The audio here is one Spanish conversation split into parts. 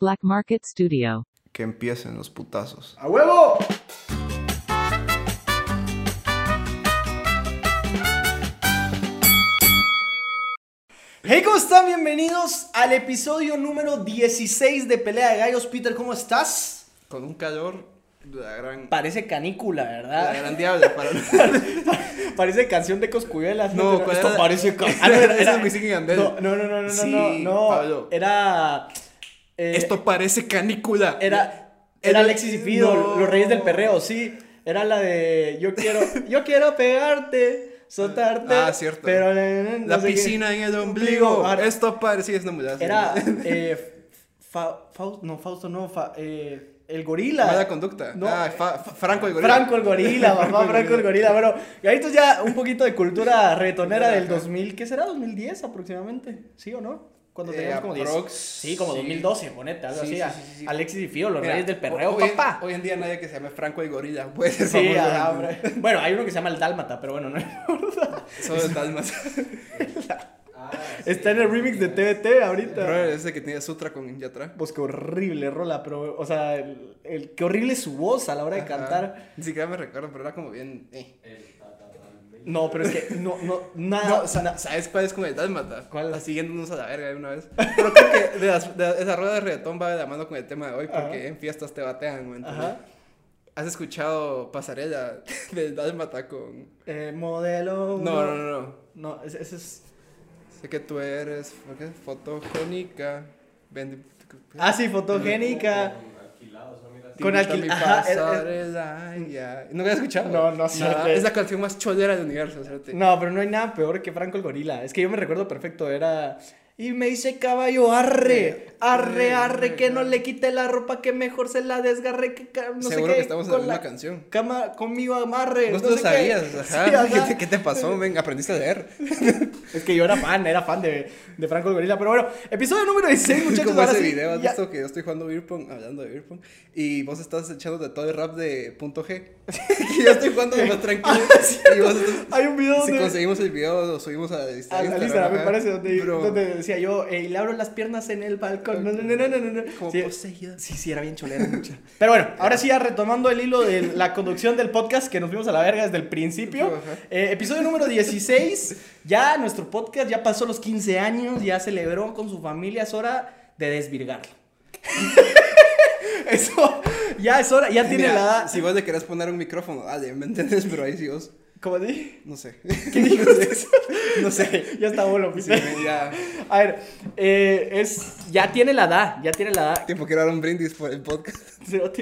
Black Market Studio. Que empiecen los putazos. ¡A huevo! Hey, ¿cómo están? Bienvenidos al episodio número 16 de Pelea de Gallos. Peter, ¿cómo estás? Con un calor de la gran. Parece canícula, de la ¿verdad? gran diabla para. Parece canción de Coscuyuelas. No, ¿cuál Esto era? parece... Ah, no, ese es y Yandel. No, no, no, no, no, Sí, no, no. Pablo. Era... eh, Esto parece canícula. Era, era Alexis y Fido, no. los reyes del perreo, sí. Era la de yo quiero, yo quiero pegarte, soltarte. Ah, cierto. Pero no La qué. piscina en el ombligo. Ah, Esto parece. Es una. Era eh, Fa- Faust- no, Fausto no, Fa- eh, el gorila. Mala conducta. No. Ah, Fa- Fa- Franco el gorila. Franco el gorila, papá, Franco el gorila. Bueno, y ahí tú ya un poquito de cultura retonera del 2000, ¿qué será? 2010 aproximadamente, ¿sí o no? Cuando Eh, teníamos como 10. aprox, Sí, como sí. 2012, ponete, algo Sí, así. sí, sí, sí, sí. Alexis y Fido, los Mira, reyes del perreo, hoy, papá. Hoy en día nadie que se llame Franco el gorila puede ser Sí, famoso. ah, hombre. Bueno, hay uno que se llama el Dálmata, pero bueno, no importa. Solo de Dalmas. Está en el remix de TBT ahorita. Bro, ese que tiene Sutra con Yatra. Pues qué horrible rola, pero, o sea, el, el- qué horrible su voz a la hora de Ajá. cantar. Ni siquiera me recuerdo, pero era como bien. Eh. No, pero es que no, no, nada. No, sa- ¿sabes cuál es con el Dálmata? ¿Cuál? Así yéndonos a la verga de una vez. Pero creo que de las- de esa rueda de reggaetón va de la mano con el tema de hoy porque Ajá. en fiestas te batean, ¿me entiendes? Ajá. ¿Has escuchado Pasarela del Dálmata con...? Eh, modelo. No, no, no, no. No, ese, ese es. Sé que tú eres ¿por qué? fotogénica. Ah, sí, fotogénica. Con Invita a alquil. mi Ajá, es- es- pasarela, ya. ¿No habías escuchado? No, no, Nada, sé. Es la canción más cholera del universo, ¿cierto? No, pero no hay nada peor que Franco el gorila. Es que yo me recuerdo perfecto, era... Y me dice caballo, arre, arre, arre, que no le quite la ropa, que mejor se la desgarre, que no sé Seguro qué, que estamos en con la misma la canción. Cama, conmigo amarre. Vos no sé qué. sabías, Sí, ajá. ajá. ¿Qué, te, qué te pasó? Ven, aprendiste a leer. Es que yo era fan, era fan de, de Franco el gorila. Pero bueno, episodio número 16, muchachos. como ese sí, video, ¿has ya- visto que yo estoy jugando beer pong, hablando de beer pong, y vos estás echando de todo el rap de punto G? y yo estoy jugando de más tranquilo. y vos estás- Hay un video si donde... conseguimos el video, lo subimos a, Al, al Instagram, me ajá. parece, donde, donde decía yo, eh, le abro las piernas en el balcón. No, no, no, no, no, no. Como sí, poseída. sí, sí, era bien cholera mucha. Pero bueno, ahora sí, ya retomando el hilo de la conducción del podcast, que nos fuimos a la verga desde el principio. Eh, episodio número 16. Ya nuestro podcast ya pasó los 15 años, ya celebró con su familia. Es hora de desvirgarlo. Eso, ya es hora, ya tiene Mira, la edad. Si vos le querés poner un micrófono, dale, ¿me entiendes? Pero ahí sí vos, ¿Cómo di? no sé. ¿Qué dijo eso? No sé, ya está bueno, Sí, ya, A ver, eh, es, ya tiene la edad, ya tiene la edad. tiempo que dar un brindis por el podcast.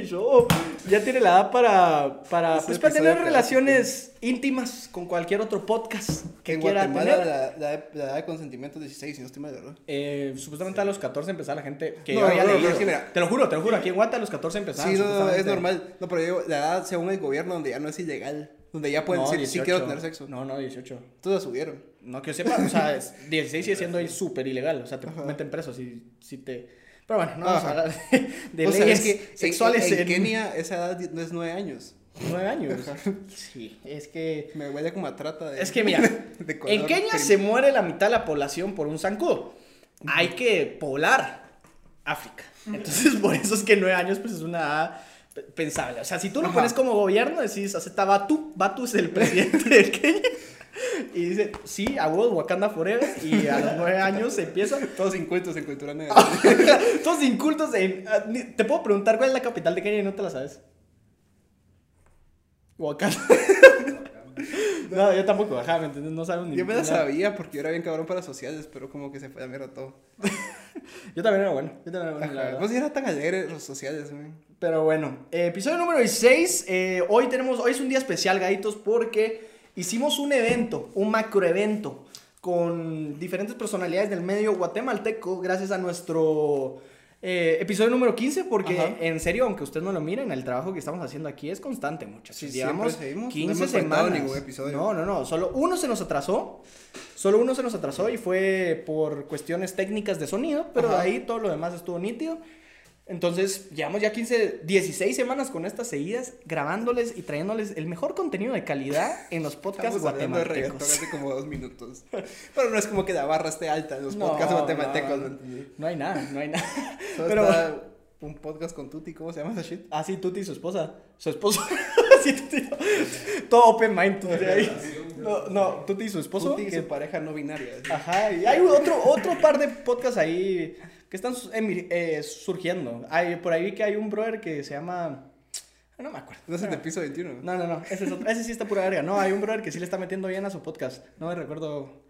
Show. Ya tiene la edad para, para, Es pues, para tener relaciones íntimas con cualquier otro podcast que en quiera Guatemala tener. la, la, la edad de consentimiento es 16, si no estoy mal, ¿verdad? Eh, supuestamente a los 14 empezaba la gente que No, yo había no, no, leído. que mira- te lo juro, te lo juro, aquí en Guata a los 14 empezaba. Sí, no, no, no, es normal. No, pero yo, la edad según el gobierno donde ya no es ilegal. Donde ya pueden No, decir, sí 18. quiero tener sexo. No, no, 18. Todos la subieron. No que yo sepa, o sea, es- 16 sigue siendo ahí súper ilegal. O sea, te meten preso si, si te. Pero bueno, no vamos a hablar de, de o sea, leyes es que en- sexuales en, Kenia esa edad no es 9 años. 9 años. Sí, es que. Me huele como a trata de... Es que mira, de en Kenia se muere la mitad de la población por un zancudo. Hay que poblar África. Entonces, por eso es que nueve años pues es una edad pensable. O sea, si tú lo Ajá. pones como gobierno, decís, acepta Batu, Batu es el presidente de Kenia. Y dice, sí, a vos, Wakanda Forever. Y a los nueve años se empieza. Todos incultos en cultura negra. Todos incultos en... ah, Te puedo preguntar cuál es la capital de Kenia y no te la sabes. Wakanda. No, yo tampoco, ajá, ¿me entiendes? No sabemos ni yo me la sabía porque yo era bien cabrón para sociales, pero como que se fue a mierda todo. Yo también era bueno. Yo también era bueno, la Ajá. verdad. Pues sí era tan alegre los sociales, man. Pero bueno, eh, episodio número 16. eh, hoy tenemos, hoy es un día especial, gaditos, porque hicimos un evento, un macroevento, con diferentes personalidades del medio guatemalteco, gracias a nuestro eh, episodio número 15, porque Ajá. en serio, aunque ustedes no lo miren, el trabajo que estamos haciendo aquí es constante, muchachos. Sí, Llevamos siempre seguimos, no 15 hemos faltado semanas. No, no, no, solo uno se nos atrasó. Solo uno se nos atrasó y fue por cuestiones técnicas de sonido, pero Ajá. ahí todo lo demás estuvo nítido. Entonces, llevamos ya 15, 16 semanas con estas seguidas, grabándoles y trayéndoles el mejor contenido de calidad en los podcasts Estamos hablando de guatemaltecos. hace como dos minutos. Pero no es como que la barra esté alta en los No, podcasts guatemaltecos. no. No hay nada, no hay nada. Solo Pero- está un podcast con Tuti, ¿cómo se llama esa shit? Ah, sí, Tuti y su esposa. Su esposo. sí, Tuti. Todo open mind, Tuti ahí. No, no, Tuti y su esposo. Tuti y su pareja no binaria. Ajá, y hay otro, otro par de podcasts ahí que están emir- eh, surgiendo. Hay, por ahí vi que hay un brother que se llama... No me acuerdo. No es el de piso 21. No, no, no, ese, es otro- ese sí está pura verga. No, hay un brother que sí le está metiendo bien a su podcast. No me recuerdo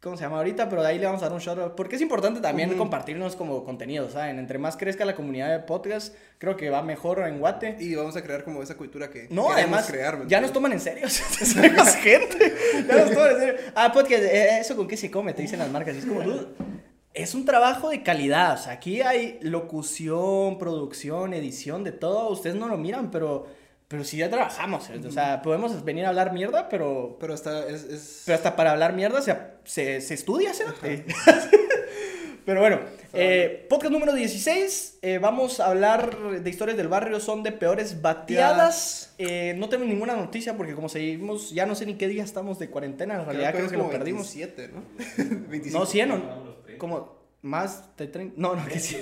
cómo se llama ahorita, pero de ahí le vamos a dar un shout out. Porque es importante también Ujú. compartirnos como contenido, ¿saben? Entre más crezca la comunidad de podcast, creo que va mejor en Guate. Y vamos a crear como esa cultura que No, además, crear. ¿me ya nos toman en serio. Somos gente. Ya nos toman en serio. Ah, podcast, eh, ¿eso con qué se come? Te dicen las marcas. Y es como, dude, es un trabajo de calidad. O sea, aquí hay locución, producción, edición, de todo. Ustedes no lo miran, pero, pero sí ya trabajamos. O sea, podemos venir a hablar mierda, pero, Pero está, es, es... pero hasta para hablar mierda se, se, se estudia, ¿cierto? Pero bueno, eh, podcast número 16. eh, vamos a hablar de historias del barrio. Son de peores bateadas. Eh, no tenemos ninguna noticia porque, como seguimos, ya no sé ni qué día estamos de cuarentena. En realidad creo, es que lo como perdimos. 27, ¿no? 25. No, 100 o como más de 30. No, no, que sí.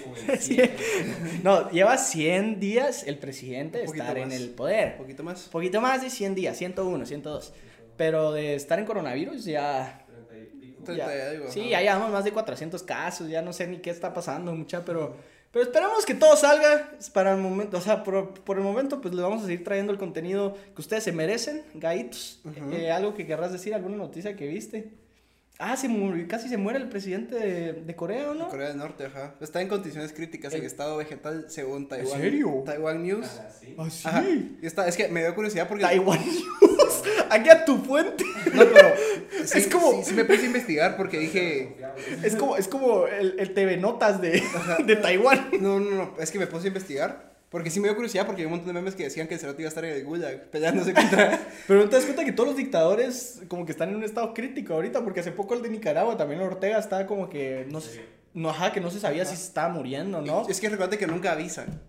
No, lleva 100 días el presidente de estar en más. el poder. Un poquito más. poquito más de 100 días, 101, 102. Pero de estar en coronavirus ya... Treinta ya- y algo, sí, ajá. ya llevamos más de 400 casos, ya no sé ni qué está pasando, mucha, pero... Pero esperamos que todo salga para el momento, o sea, por, por el momento pues le vamos a seguir trayendo el contenido que ustedes se merecen, gaitos. Ujú. Eh, algo que querrás decir, alguna noticia que viste. Ah, se murió, casi se muere el presidente de, de Corea, ¿o ¿no? Corea del Norte, ajá. Está en condiciones críticas en El- estado vegetal según Taiwán. serio? Taiwan News. Ah, sí. Ajá. Y está, es que me dio curiosidad porque. Taiwan News. Aquí a tu fuente. No, pero. sí, Es como- Sí, sí me puse a investigar porque dije. Es como, es como el, el TV Notas de, de Taiwán. No, no, no. Es que me puse a investigar. Porque sí me dio curiosidad porque hay un montón de memes que decían que el cerote iba a estar en el Gulag peleándose contra. Pero no te das cuenta que todos los dictadores como que están en un estado crítico ahorita, porque hace poco el de Nicaragua, también Ortega, estaba como que no sé, no, ajá, que no se sabía si se estaba muriendo, ¿no? Es que recuerda que nunca avisan.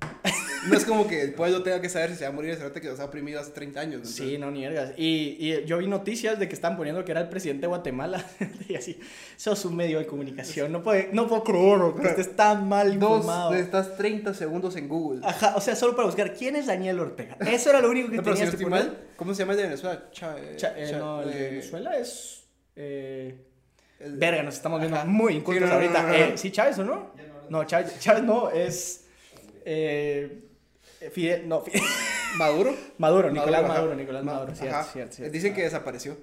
No es como que el pueblo tenga que saber si se va a morir el cerote que los ha oprimido hace 30 años. ¿no? Sí, no niegas. Y, y yo vi noticias de que están poniendo que era el presidente de Guatemala. y así, sos un medio de comunicación. No, puede, no puedo creerlo, que estés tan mal Dos informado. de estas 30 segundos en Google. Ajá, o sea, solo para buscar quién es Daniel Ortega. Eso era lo único que No, si tenías que estoy poner. mal, ¿cómo se llama el de Venezuela? Cha- Cha- eh, Cha- no, el de eh, Venezuela es. eh, el- Verga, nos estamos viendo Ajá. muy incultos no, ahorita. no, no, Eh, no. ¿Sí, Chávez o no? No, Chávez, Chávez no, es. Eh, Fidel, no, Fidel- ¿Maduro? Maduro, Nicolás. Maduro, Nicolás Ma- Maduro, cierto, cierto, cierto. Dicen que desapareció.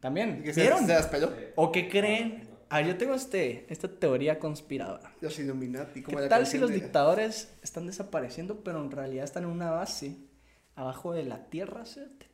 También, Que se, ¿vieron? se despeló. ¿O qué creen? A ver, yo tengo este, esta teoría conspiradora. Los Illuminati. Como ¿Qué la tal si los de- dictadores están desapareciendo, pero en realidad están en una base abajo de la tierra.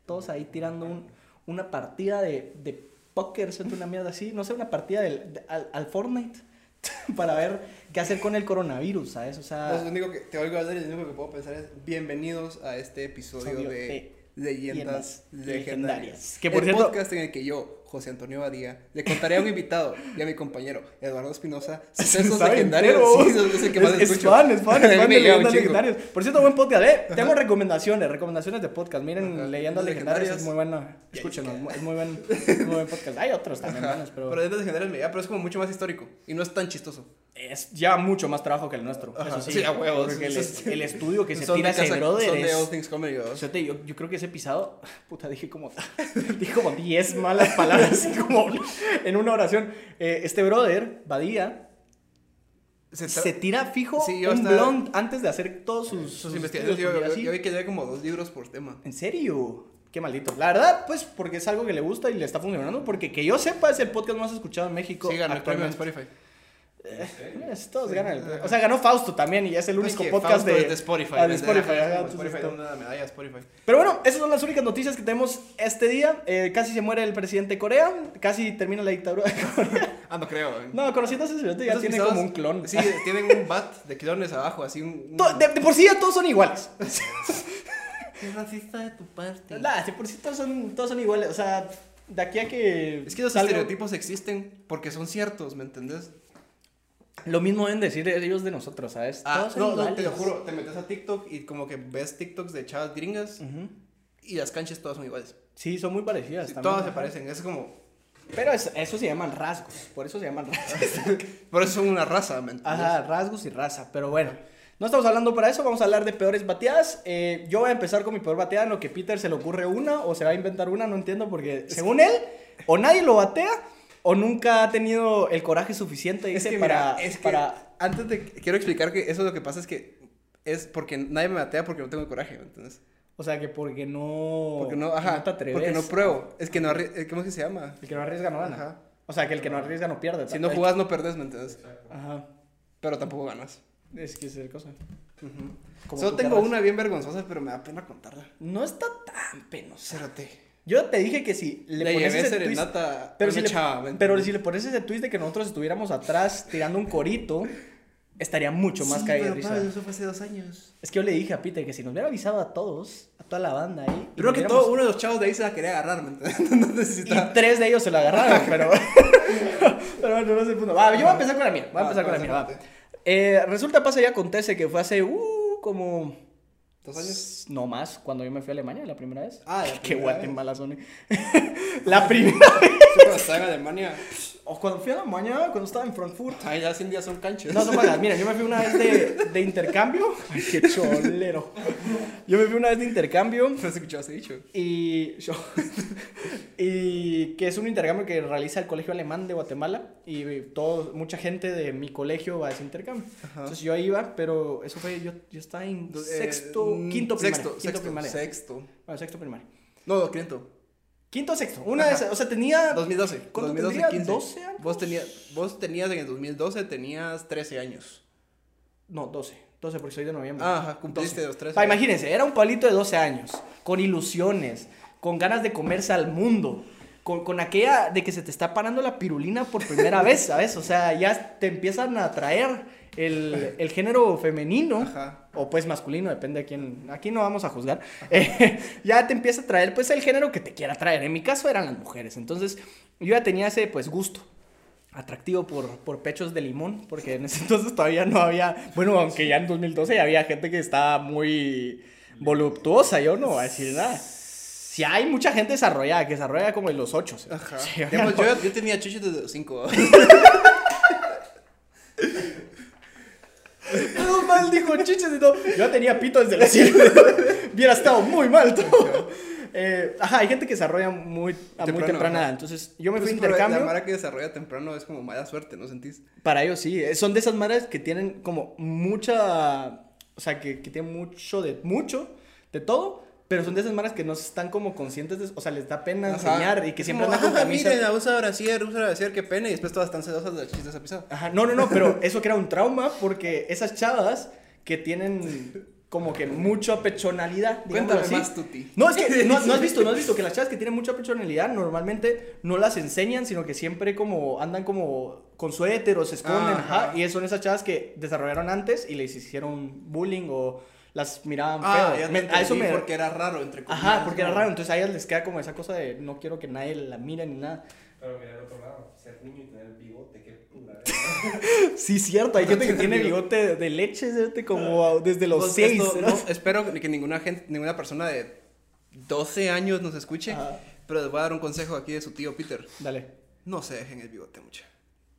Todos ahí tirando un- una partida de, de póker, ¿cierto? Una mierda así, no sé, una partida del- de- al, al Fortnite para ver qué hacer con el coronavirus, ¿sabes? O Pues, sea, lo único que te oigo hablar y lo único que puedo pensar es bienvenidos a este episodio de, de Leyendas Leyendas Legendarias. Legendarias. Que, por el cierto- podcast en el que yo, José Antonio Badía, le contaré a un invitado y a mi compañero Eduardo Espinosa sucesos legendarios. Sí, es el que más es, es fan, es fan, es fan de Leyendas. Legendarias. Por cierto, buen podcast, eh. Tengo recomendaciones, recomendaciones de podcast. Miren, Ajá. Leyendas Legendarias es muy bueno. Escúchenos, es muy buen, muy buen podcast. Hay otros también buenos, pero... Pero Leyendas Legendarias me pero es como mucho más histórico y no es tan chistoso. es ya mucho más trabajo que el nuestro. Ajá, Eso sí, sí, a huevos. Porque el, el estudio que se Son tira ese brother Son de All. Things Comedy. yo, yo creo que ese pisado, puta, dije como, dije como 10 malas palabras, así como en una oración. Eh, este brother, Badía, Se tira fijo Sí, un blond antes de hacer todos sus, sus investigaciones. Yo, vi que leía como dos libros por tema. ¿En serio? Qué maldito. La verdad, pues, porque es algo que le gusta y le está funcionando. Porque que yo sepa, es el podcast más escuchado en México. Sí, ganó el premio en actualmente. Spotify. Eh, todos ganan el. O sea, ganó Fausto también y es el Pues único que podcast de, es de Spotify. Ah, de ¿me Spotify, entonces Spotify, una medalla de Spotify. Pero bueno, esas son las únicas noticias que tenemos este día. Eh, casi se muere el presidente de Corea. Casi termina la dictadura de Corea. Ah, no creo. No, conociendo a ese cerote ya tiene como un clon. Sí, tienen un bat de clones abajo, así un. de, de por sí ya todos son iguales. Qué racista de tu parte. Nada, de por sí todos son, todos son iguales. O sea, de aquí a que. Es que los salga- estereotipos existen porque son ciertos, ¿me entendés? Lo mismo deben decir ellos de nosotros, ¿sabes? Ah, no, no, te lo juro, te metes a TikTok y como que ves TikToks de chavas gringas Ujú. y las canchas todas son iguales. Sí, son muy parecidas. Sí, también. todas se parecen, es como... Pero es- eso se llaman rasgos, por eso se llaman rasgos. Por eso son una raza, ¿me? Ajá, rasgos y raza, pero bueno. No estamos hablando para eso, vamos a hablar de peores bateadas. Eh, yo voy a empezar con mi peor bateada, en lo que Peter se le ocurre una o se va a inventar una, no entiendo, porque según él, o nadie lo batea o nunca ha tenido el coraje suficiente, Es dice, que para... mira, es que para... antes de... Quiero explicar que eso lo que pasa es que es porque nadie me batea porque no tengo coraje, ¿me entiendes? O sea, que porque no... Porque no, ajá, te atreves. porque no pruebo. Es que no, arri- eh, ¿cómo es que se llama? El que no arriesga no gana. Ajá. O sea, que el que no arriesga no pierde. Si no jugás no perdés, ¿me entiendes? Ajá. Pero tampoco ganas. Es que es el cosa. Solo tengo querrás. una bien vergonzosa, pero me da pena contarla. No está tan penosa. Cérate. Yo te dije que si le, Le, pones ese twist- Pero si, le, chava, ¿me pero si le pones ese twist de que nosotros estuviéramos atrás tirando un corito, estaría mucho más Sí, caído de pero, risa. padre, eso fue hace dos años. Es que yo le dije a Peter que si nos hubiera avisado a todos, a toda la banda ahí. Creo que todo uno de los chavos de ahí se la quería agarrar, ¿me entiendes? No Y tres de ellos se lo agarraron, pero. pero bueno, no es el punto. Va, yo voy a empezar con la mía. Voy a Va, empezar con la va, mía, va. Eh, resulta, pasa y acontece que fue hace. Uh, como. ¿Dos años? No más, cuando yo me fui a Alemania la primera vez. Ah, la Qué Guatemala son. la primera vez. Cuando estaba en Alemania, O cuando fui a Alemania, cuando estaba en Frankfurt. ay, ya 100 días son canchas. No, no pagas. Mira, yo me fui una vez de, de intercambio. Ay, qué cholero. Yo me fui una vez de intercambio. No has escuchado ese dicho. Y, yo- y que es un intercambio que realiza el Colegio Alemán de Guatemala y todo, mucha gente de mi colegio va a ese intercambio. Ajá. Entonces yo ahí iba, pero eso fue, yo, yo estaba en Eh, sexto, mm, quinto primaria. Sexto, quinto sexto, primaria. sexto. Bueno, sexto primaria. No, quinto. Quinto o sexto, una de Ajá. esas, o sea, tenía... 2012. ¿Cuánto 2012, tendría? 15. 12 años. Vos tenías, vos tenías en el 2012, tenías 13 años. No, 12, 12 porque soy de noviembre. Ajá, cumpliste 12. los 13. Pa, imagínense, era un palito de 12 años, con ilusiones, con ganas de comerse al mundo, con, con aquella de que se te está parando la pirulina por primera vez, ¿sabes? O sea, ya te empiezan a atraer el, el género femenino, Ajá. o pues masculino, depende de quién, aquí no vamos a juzgar, Eh, ya te empieza a traer pues el género que te quiera traer. En mi caso eran las mujeres, entonces yo ya tenía ese pues gusto atractivo por, por pechos de limón, porque en ese entonces todavía no había, bueno, aunque ya en 2012 ya había gente que estaba muy voluptuosa, yo no voy a decir nada. Si hay mucha gente desarrollada, que desarrolla como en los 8. Ajá. Digamos, yo, yo tenía chuches desde los 5. Todo mal dijo chiches y todo. Yo tenía pito desde los 7. Hubiera estado muy mal todo. Eh, ajá, hay gente que desarrolla muy, a muy Temprano, temprana ajá. edad. Entonces, yo me fui a Pues, intercambio. La mara que desarrolla temprano es como mala suerte, ¿no sentís? Para ellos sí, eh, son de esas madres que tienen como mucha, o sea, que, que tienen mucho de, mucho de todo, pero son de esas madres que no están como conscientes de, o sea, les da pena Ajá. enseñar y que siempre andan con "Ah, camisa. Miren, usa brasier, usa brasier, qué pena. Y después todas están celosas de las chichis de esa pisada. Ajá, no, no, no, pero eso era un trauma porque esas chavas que tienen como que mucha pechonalidad, Cuéntame así. más, Tuti. No, es que no, no has visto, no has visto que las chavas que tienen mucha personalidad normalmente no las enseñan, sino que siempre como andan como con suéter o se esconden, Ajá. ajá, y son esas chavas que desarrollaron antes y les hicieron bullying o las miraban Ah, feo. ya te Me- a eso me porque era raro, entre comillas. Ajá, porque era raro, entonces a ellas les queda como esa cosa de no quiero que nadie la mire ni nada. Pero mira el otro lado, ser niño y tener el bigote. Sí, cierto, hay gente que tiene bigote de- leche ¿cierto? como desde los Pues seis. esto, ¿no? no, espero que ninguna gente, ninguna persona de 12 años nos escuche, Ajá. pero les voy a dar un consejo aquí de su tío Peter. Dale. No se dejen el bigote mucho.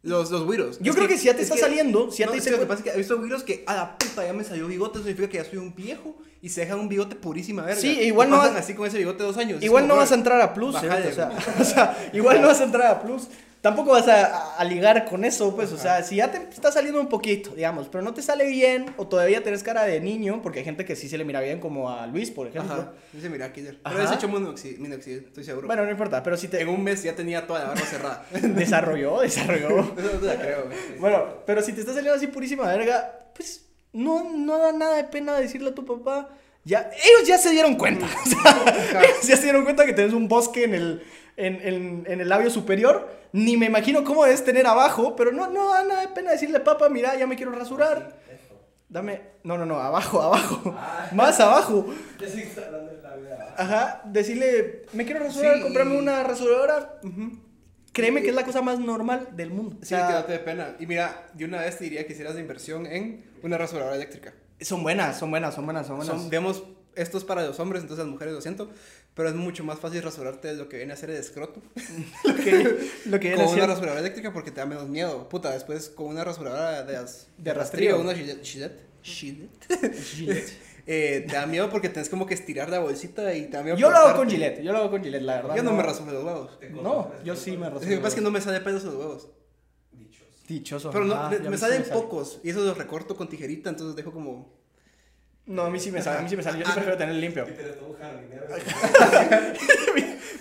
Los, los güiros. Yo Es creo que si ya te es está saliendo, si ya no, te dice que lo que pasa es que he visto güiros que a la puta ya me salió bigote, eso significa que ya soy un viejo y se dejan un bigote purísima verga. Sí, igual no pasan va- así con ese bigote dos años. Igual como, no vas a entrar a plus, ¿eh? o, sea, o sea, igual no vas a entrar a plus. Tampoco vas a, a- a ligar con eso, pues, o sea, si ya te está saliendo un poquito, digamos, pero no te sale bien o todavía tenés cara de niño, porque hay gente que sí se le mira bien como a Luis, por ejemplo. Ajá. Dice, mira, Killer. Pero ese hecho minoxidil, estoy seguro. Bueno, no importa, pero si te en un mes ya tenía toda la barba cerrada. desarrolló, desarrolló. No te la creo, güey. Bueno, pero si te está saliendo así purísima verga, pues no, no da nada de pena decirle a tu papá. Ya, ellos ya se dieron cuenta. O sea, ellos ya se dieron cuenta que tenés un bosque en el, en, en- en el labio superior. Ni me imagino cómo debes tener abajo, pero no, no da nada de pena decirle, papá, mira, ya me quiero rasurar. Dame. No, no, no, abajo, abajo. Más abajo. De. Ajá, decirle, me quiero rasurar, Sí. comprarme una rasuradora. Ujú. créeme que es la cosa más normal del mundo. O Sí, sea, no te dé pena. Y mira, de una vez te diría que hicieras de inversión en una rasuradora eléctrica. Son buenas, son buenas, son buenas, son buenas. Son, digamos, esto es para los hombres, entonces las mujeres lo siento, pero es mucho más fácil rasurarte de lo que viene a ser el escroto lo que, lo que viene con una siendo- rasuradora eléctrica porque te da menos miedo. Puta, después con una rasuradora de, as- De de rastrillo. rastrillo, una Gillette, Gillette, Gillette, Gillette. eh, te da miedo porque tienes como que estirar la bolsita y te da miedo Yo lo hago con. Gillette, yo lo hago con Gillette, la verdad. Yo no me rasuro los huevos. No, yo sí me Lo rasuro. que pasa es que no me sale pelos los huevos. Dichos. Dichoso. Pero no, ajá, me, me salen sale. pocos y eso los recorto con tijerita, entonces dejo como... No, a mí sí me sale, a mí sí me sale. Ah. Yo sí prefiero tener limpio. Peter es todo un jardinero.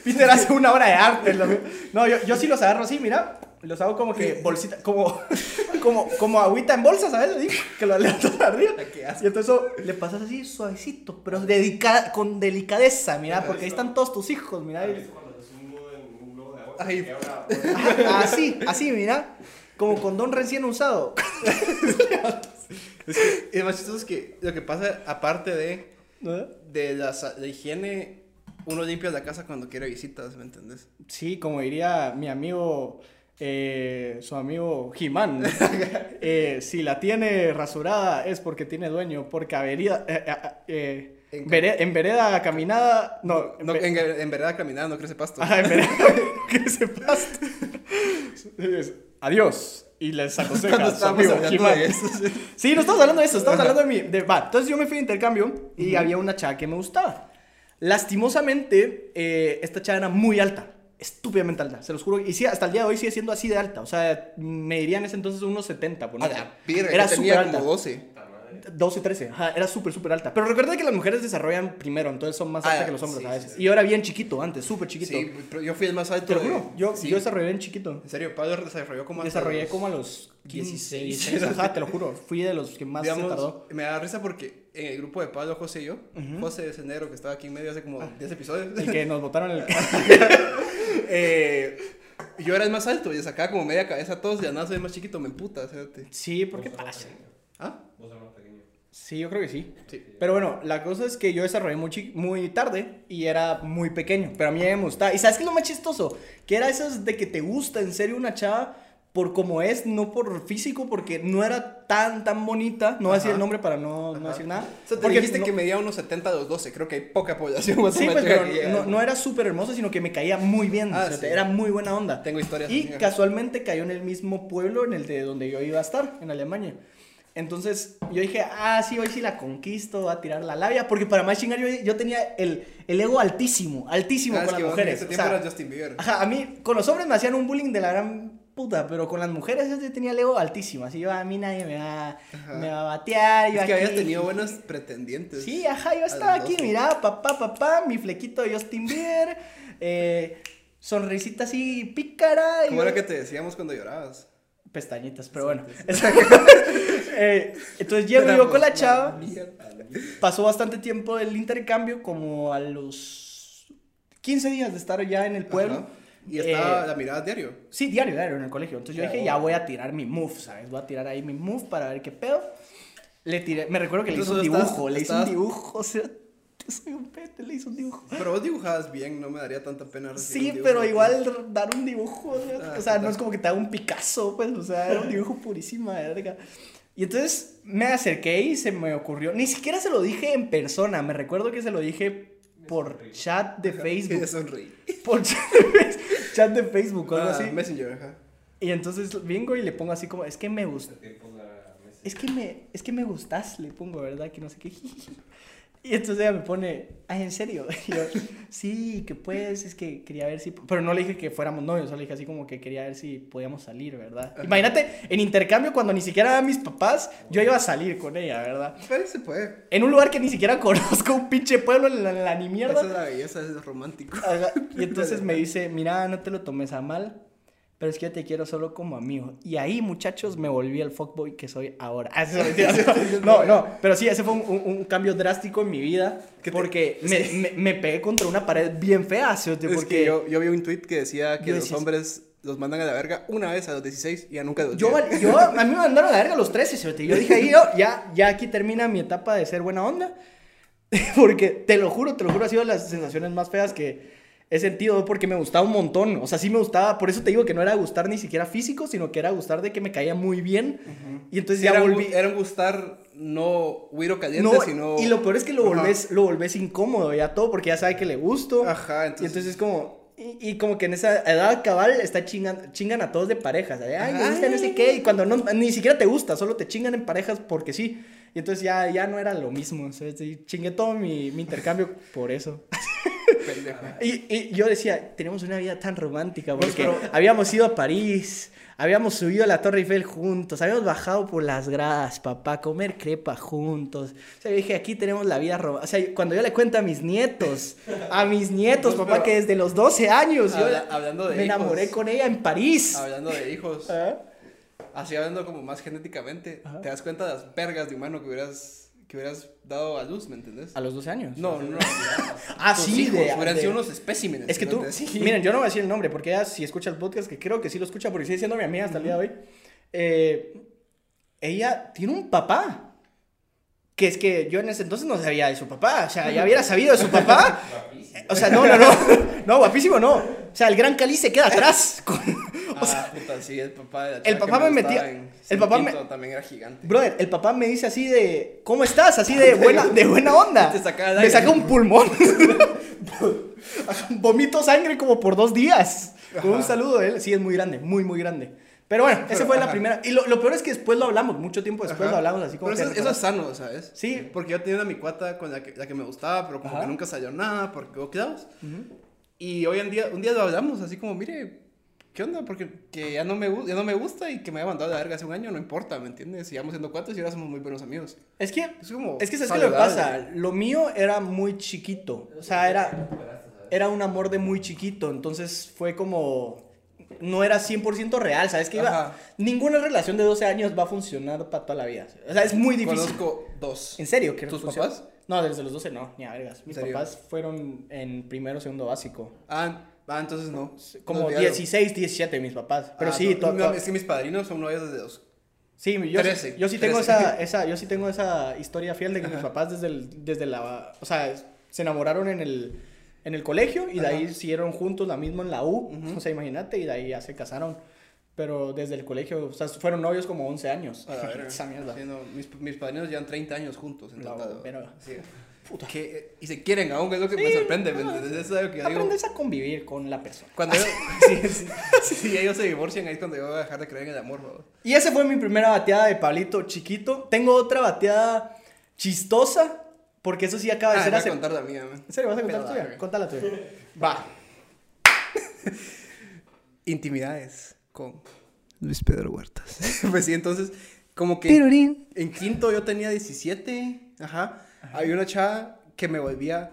Peter hace una obra de arte. lo- No, yo, yo sí los agarro así, mira. Los hago como que bolsita, como, como, como agüita en bolsa, ¿sabes? Que lo levantas arriba. Asco. Y entonces eso le pasas así suavecito, pero dedica- con delicadeza, mira, porque ahí están todos tus hijos, mira. Ajá, Así, así, mira. Como condón recién usado. Es que es más chistoso que lo que pasa, aparte de, de la, la higiene, uno limpia la casa cuando quiere visitas, ¿me entendés? Sí, como diría mi amigo, eh, su amigo Jimán, eh, si la tiene rasurada es porque tiene dueño, porque avenida, eh, eh, eh, En- vere- en vereda caminada, no, No, en, en verdad caminando no crece pasto. Ajá, en vereda pasa. Es, Adiós. Y les aconseja su amigo eso, sí. Sí, no estamos hablando de eso, estamos hablando de mi... De, va, entonces yo me fui de intercambio y había una chava que me gustaba. Lastimosamente, eh, esta chava era muy alta, estúpidamente alta, se los juro. Y sí, hasta el día de hoy sigue siendo así de alta. O sea, me diría en ese entonces unos 70, A ponele. la Era súper alta. como 12. Puta madre. 12, 13, ajá, era súper, súper alta. Pero recuerda que las mujeres desarrollan primero, entonces son más Ah, altas que los hombres sí, a veces. sí, sí. y yo era bien chiquito antes, súper chiquito. Sí, pero yo fui el más alto. Te lo de- juro, yo, sí. yo desarrollé bien chiquito. En serio, Pablo desarrolló como Desarrollé los- como a los 15, 16, ajá, te lo juro. Fui de los que más digamos, se tardó. me da risa porque en el grupo de Pablo, José y yo, Ujú. José es el negro que estaba aquí en medio hace como 10 episodios, El que nos botaron el... eh, yo era el más alto y sacaba como media cabeza a todos y a nada soy más chiquito, me emputa. Sí, ¿por qué Vos sos más pasa? ¿Ah? Vos. Sí, yo creo que sí. Sí. Pero bueno, la cosa es que yo desarrollé muy, muy tarde y era muy pequeño. Pero a mí me gustaba. ¿Y sabes qué es lo más chistoso? Que era eso de que te gusta en serio una chava por como es, no por físico, porque no era tan, tan bonita. No voy a decir el nombre para no, no decir nada. O sea, te porque dijiste no- que medía unos 70 a los 12, creo que hay poca población Sí, pues, pero no, no era súper hermosa, sino que me caía muy bien. Ah, o sea, sí. Era muy buena onda. Tengo historias Y casualmente cayó en el mismo pueblo en el de donde yo iba a estar, en Alemania. Entonces yo dije, ah, sí, hoy sí la conquisto, voy a tirar la labia. Porque para más chingar, yo, yo tenía el, el ego altísimo, altísimo Ah, con las vos en mujeres. ese O sea, Justin Bieber. ajá, a mí, con los hombres me hacían un bullying de la gran puta, pero con las mujeres yo tenía el ego altísimo. Así yo, a mí nadie me va, Ajá. me va a batear. yo Es que habías aquí- tenido buenos pretendientes. Sí, ajá, yo estaba aquí, 12. mira, papá, papá, mi flequito de Justin Bieber, eh, sonrisita así pícara. ¿Cómo era que te decíamos cuando llorabas? Pestañitas, pero bueno. Eh, entonces llego yo con la chava, pasó bastante tiempo del intercambio, como a los 15 días de estar ya en el pueblo. Ajá. Y estaba Eh, la mirada diario. Sí, diario, diario en el colegio. Entonces yo dije, bueno. ya voy a tirar mi move, ¿sabes? Voy a tirar ahí mi move para ver qué pedo. Le tiré, me recuerdo que le hice un Entonces, dibujo, estás- le hice un estás- dibujo, o sea, soy un pete, le hice un dibujo. Pero vos dibujabas bien, no me daría tanta pena recibir Sí, un pero igual dar un dibujo, o sea, Ah, no es como que te haga un Picasso, pues, o sea, era un dibujo purísima, verga. Y entonces me acerqué y se me ocurrió, ni siquiera se lo dije en persona, me recuerdo que se lo dije por chat de Facebook, sonreí. por chat de, Face- chat de Facebook o algo Ah, así. Messenger, ajá. Y entonces vengo y le pongo así como, es que me gusta, es que me, es que me gustas, le pongo, ¿verdad? Que no sé qué. Y entonces ella me pone, ah, ¿en serio? Y yo, sí, que pues, es que quería ver si... Pero no le dije que fuéramos novios, solo le dije así como que quería ver si podíamos salir, ¿verdad? Ajá. Imagínate, en intercambio, cuando ni siquiera eran mis papás, yo iba a salir con ella, ¿verdad? Pero se puede. En un lugar que ni siquiera conozco, un pinche pueblo, en la, la ni Esa mierda. es la belleza, es romántico. Ajá, Y entonces me dice, mira, no te lo tomes a mal, pero es que yo te quiero solo como amigo. Y ahí, muchachos, me volví el fuckboy que soy ahora. Ah, es. No, no, pero sí, ese fue un, un- un cambio drástico en mi vida, Que te- porque es me, me, me pegué contra una pared bien fea. Es porque que yo, yo vi un tweet que decía que los hombres los mandan a la verga una vez a los 16 y ya nunca los yo, yo- a mí me mandaron a la verga a los 13, ¿cierto? Y yo dije ahí, yo, ya, ya aquí termina mi etapa de ser buena onda, porque te lo juro, te lo juro, ha sido de las sensaciones más feas que he sentido porque me gustaba un montón. O sea, sí me gustaba. Por eso te digo que no era gustar ni siquiera físico, sino que era gustar de que me caía muy bien. Y entonces ya era, volví. era gustar no güiro caliente, No, sino. y lo peor es que lo volvés, lo volvés incómodo ya todo porque ya sabe que le gusto. Ajá, Y entonces. entonces es como. Y, y como que en esa edad cabal está chingan, chingan a todos de parejas. ¿sabes? Ay, me gusta no sé qué. Y cuando no, ni siquiera te gusta, solo te chingan en parejas porque sí. Y entonces ya, ya no era lo mismo. ¿sabes? Y chingué todo mi, mi intercambio por eso. Y, y yo decía, tenemos una vida tan romántica porque pero- habíamos ido a París, habíamos subido a la Torre Eiffel juntos, habíamos bajado por las gradas, papá, comer crepa juntos. O sea, yo dije, aquí tenemos la vida romántica. O sea, cuando yo le cuento a mis nietos, a mis nietos, papá, pero- que desde los 12 años yo Habla- hablando de me enamoré con ella en París. Hablando de hijos, ¿Ah? así hablando como más genéticamente, Ajá. te das cuenta de las vergas de humano que hubieras, que hubieras dado a luz, ¿me entendés? A los 12 años. No, no. Ah, Tus sí, hijos de- hubieran de- sido unos especímenes. Es que tú, ¿no? Sí. miren, yo no voy a decir el nombre porque ella si escucha el podcast, que creo que sí lo escucha porque sigue siendo mi amiga hasta el día de hoy, eh, ella tiene un papá. Que es que yo en ese entonces no sabía de su papá. O sea, ya hubiera sabido de su papá. O sea, no, no, no. No, guapísimo no. O sea, el gran Cali se queda atrás. Con- o sea, Ah, puta, sí, el papá de la el papá me gustaba metía- en el papá me- también era gigante. brother, el papá me dice así de, ¿cómo estás? Así de buena, de buena onda. Te sacaba el me saca un pulmón. Vomito sangre como por dos días. Con un saludo de él. Sí, es muy grande, muy, muy grande. Pero bueno, esa fue la ajá. primera. Y lo, lo peor es que después lo hablamos, mucho tiempo después Ajá. lo hablamos así como Pero que eso, eso es sano, ¿sabes? Sí. Porque yo tenía una mi cuata con la que, la que me gustaba, pero como Ajá. que nunca salió nada, porque ¿o quedamos? Ujú. Y hoy en día, un día lo hablamos, así como, mire, ¿qué onda? Porque que ya no me, ya no me gusta y que me haya mandado a la verga hace un año, no importa, ¿me entiendes? Sigamos siendo cuates y ahora somos muy buenos amigos. Es que, Es como es que ¿sabes qué lo que pasa? Lo mío era muy chiquito. O sea, era, era un amor de muy chiquito. Entonces fue como. No era 100% real, ¿sabes? Que iba. Ninguna relación de 12 años va a funcionar para toda la vida. O sea, es muy difícil. Conozco dos. ¿En serio? ¿Tus papás? No, desde los 12 no, ni a vergas. Mis papás fueron en primero, segundo básico. Ah, ah, entonces no. Como Olvídalo. 16, 17 mis papás. Pero Ah, sí, no, no, es que mis padrinos son novios desde los... Sí, yo, Trece, yo sí tengo trece. esa, esa, yo sí tengo esa historia fiel de que mis Ajá. papás desde, el, desde la, o sea, se enamoraron en el, en el colegio y de ahí Ajá. siguieron juntos la misma en la U, Ujú. o sea, imagínate, y de ahí ya se casaron, pero desde el colegio, o sea, fueron novios como 11 años. A verga. esa mierda. Sí, no, mis, mis padrinos llevan 30 años juntos en La total. verga. Sí. Puta. Que- y se quieren aún, que es lo que me sorprende, ¿me entiendes? Eso es algo que yo digo... Aprendes a convivir con la persona. Cuando ellos, sí, sí, sí, ellos se divorcian, ahí es cuando yo voy a dejar de creer en el amor, bro. Y esa fue mi primera bateada de Pablito chiquito. Tengo otra bateada chistosa, porque eso sí acaba de Ah, ser voy a hace... contar la mía, man. ¿En serio vas a contar la tuya? verga. Contala tuya. Va. Intimidades con Luis Pedro Huertas. pues sí, entonces, como que Pirurín. en quinto yo tenía 17, ajá, había una chava que me volvía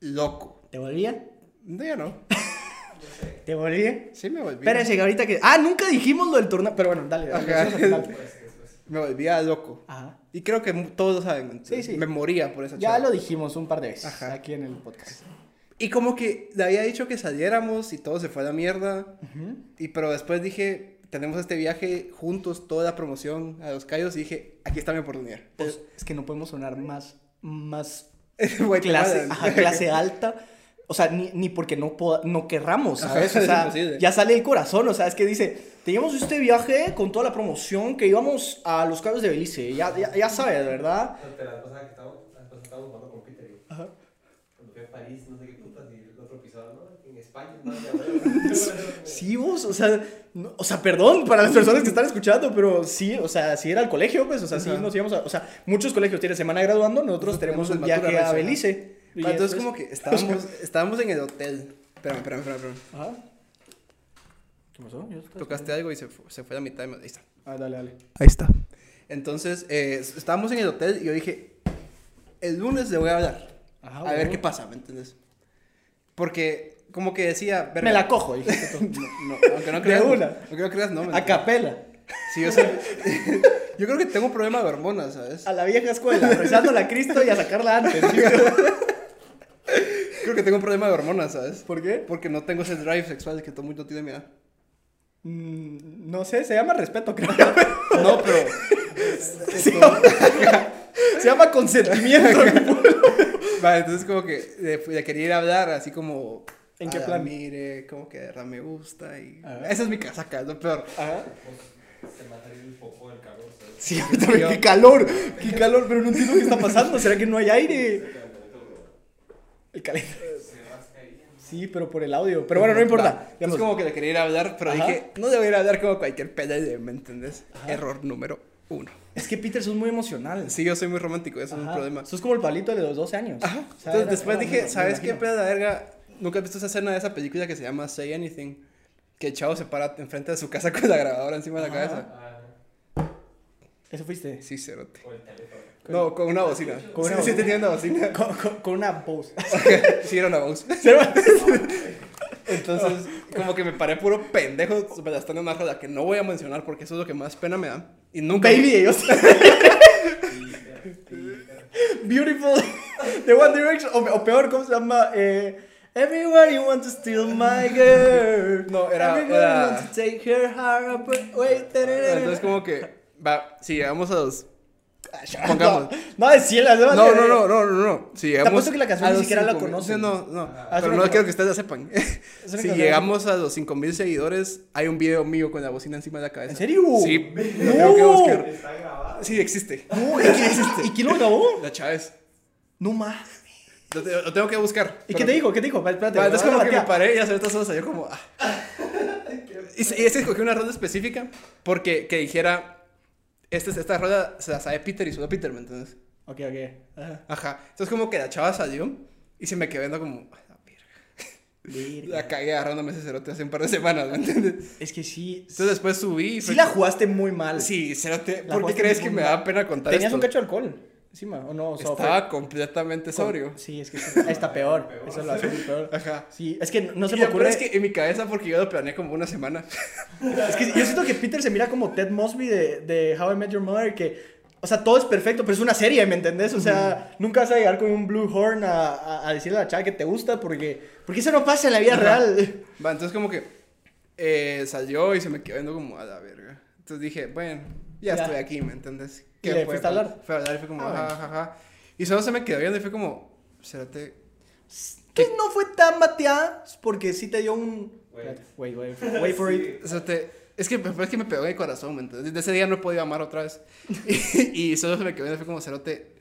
loco. ¿Te volvía? No, ya no. ¿Te volvía? Sí me volvía. Espérense, que ahorita que. Ah, nunca dijimos lo del torneo. Pero bueno, dale. dale, Ajá. Me volvía loco. Ajá. Y creo que todos lo saben. Sí, sí. Me moría por esa Ya chava. lo dijimos un par de veces Ajá. aquí en el podcast. Y como que le había dicho que saliéramos y todo se fue a la mierda. Y pero después dije, tenemos este viaje juntos, toda la promoción a los Cayos. Y dije, aquí está mi oportunidad. Pues, es que no podemos sonar más. Más clase, ajá, clase alta. O sea, ni, ni porque no, poda- no querramos, ¿sabes? Ajá, O sea, imposible. ya sale el corazón, o sea, es que dice, teníamos este viaje con toda la promoción que íbamos a los Cayos de Belice, ya, ya, ya sabes, ¿verdad? Pero La pasada que estábamos, la jugando con Peter Ajá. cuando fui a París, no sé qué putas, y el otro episodio, ¿no? En España, Sí, vos, o sea, no- o sea, perdón para las personas que están escuchando, pero sí, o sea, si era el colegio, pues, o sea, sí nos íbamos a, o sea, muchos colegios tienen semana graduando, nosotros tenemos tenemos un viaje a. Belice. Y Entonces como que estábamos, estábamos en el hotel. Espérame, espérame, espérame. espérame. Ajá. ¿Qué pasó? Tocaste algo y se, fu- se fue a la mitad. de mi- Ahí está. Ah, dale, dale. Ahí está. Entonces, eh, estábamos en el hotel y yo dije, el lunes le voy a hablar. Ajá, a ver qué pasa, ¿me entiendes? Porque como que decía... verga, Me la cojo, dijiste tú. No, no, aunque no De creas. una. Aunque no creas, no. ¿me A capela. Sí, yo sé. yo creo que tengo un problema de hormonas, ¿sabes? A la vieja escuela, rezándola a Cristo y a sacarla antes. Creo que tengo un problema de hormonas, ¿sabes? ¿Por qué? Porque no tengo ese drive sexual que todo el mundo tiene mi edad. Mm, no sé, se llama respeto, creo. No, pero... Se llama, se llama consentimiento. Vale, entonces como que le quería ir a hablar así como ¿En qué a la plan? Mire, como que de verdad me gusta y... Ajá. Esa es mi casaca, es lo peor. Ajá. Se mataría el poco del calor. ¿sabes? Sí, a mí también, qué calor, qué calor, pero no entiendo qué está pasando. ¿Será que no hay aire? El rascaría. Sí, pero por el audio. Pero bueno, no importa. Es como que le quería ir a hablar, pero Ajá. dije, no debería hablar como cualquier pelle, ¿me entendés? Error número uno. es que Peter es muy emocional. Sí, yo soy muy romántico, eso es un problema. Sos como el palito de los 12 años. Ajá. O sea, Entonces era- después era- dije, me ¿sabes qué imagino. ¿Nunca has visto esa escena de esa película que se llama Say Anything? Que el chavo se para enfrente de su casa con la grabadora encima de la cabeza. Ah, Eso fuiste. Sí, cerote. teléfono. No, con una bocina. Con sí, una sí bocina. tenía una bocina. Con, con- con una voz. sí, era una voz. Entonces, como que me paré puro pendejo superastando una rola que no voy a mencionar porque eso es lo que más pena me da. Y nunca... Baby, ellos. Beautiful. The One Direction. O, o peor, ¿cómo se llama? Eh, Everybody wants to steal my girl. No, era- Everybody era- wants to take her heart. But wait. Entonces, como que... Va, si llegamos a los... Pongamos. No, decíla. No, no, no, no, no, no. Si llegamos apuesto que la canción ni siquiera la conocen. No, no. Ah, pero no quiero que ustedes la sepan. si llegamos a los 5000 seguidores, hay un video mío con la bocina encima de la cabeza. ¿En serio? Sí, lo No. tengo que buscar. Está grabado. Sí, existe. No, ¿y quién, ¿Y quién lo grabó? La Chávez. No más. Lo, te- lo tengo que buscar. ¿Y Pero- qué te dijo? ¿Qué te dijo? Vale, Espérate. Va, Entonces, como que me paré y hace solo salió como. ah. Y, se- y ese escogí una ronda específica porque que dijera. Esta, esta ronda se la sabe Peter y solo Peter, ¿me entiendes? Ok, ok. Ajá. Ajá. Entonces, como que la chava salió y se me quedó viendo como. "A la verga". Verga. La cagué agarrándome ese cerote hace un par de semanas, ¿me entiendes? Es que sí. Entonces después subí y Sí fue la jugaste muy mal. Sí, cerote. ¿Por qué crees que me mal. da pena contar Tenías esto? un cacho de alcohol encima, ¿o no? O sea, Estaba completamente sobrio. Sí, es que está, está peor. Eso lo hace muy peor. Ajá. Sí, es que no se Y me peor ocurre. es que en mi cabeza, porque yo lo planeé como una semana. Es que yo siento que Peter se mira como Ted Mosby de, de How I Met Your Mother, que, o sea, todo es perfecto, pero es una serie, ¿me entendés? O sea, nunca vas a llegar con un Blue Horn a, a, a decirle a la chava que te gusta, porque, porque eso no pasa en la vida Ajá. real. Va, entonces como que eh, salió y se me quedó viendo como a la verga. Entonces dije, bueno, ya, Ya. estoy aquí, ¿me ¿Y le fuiste a hablar? Fue a hablar y fue como, Ah, ajá, ajá, ajá. Y solo se me quedó viendo y fue como, cérate. Que no fue tan bateada, porque sí te dio un... Wait. Wait, wait, wait for it. cérate. Es que, es que me pegó en el corazón, ¿me entiendes? Desde ese día no he podido amar otra vez. y, y solo se me quedó viendo y fue como, cerote,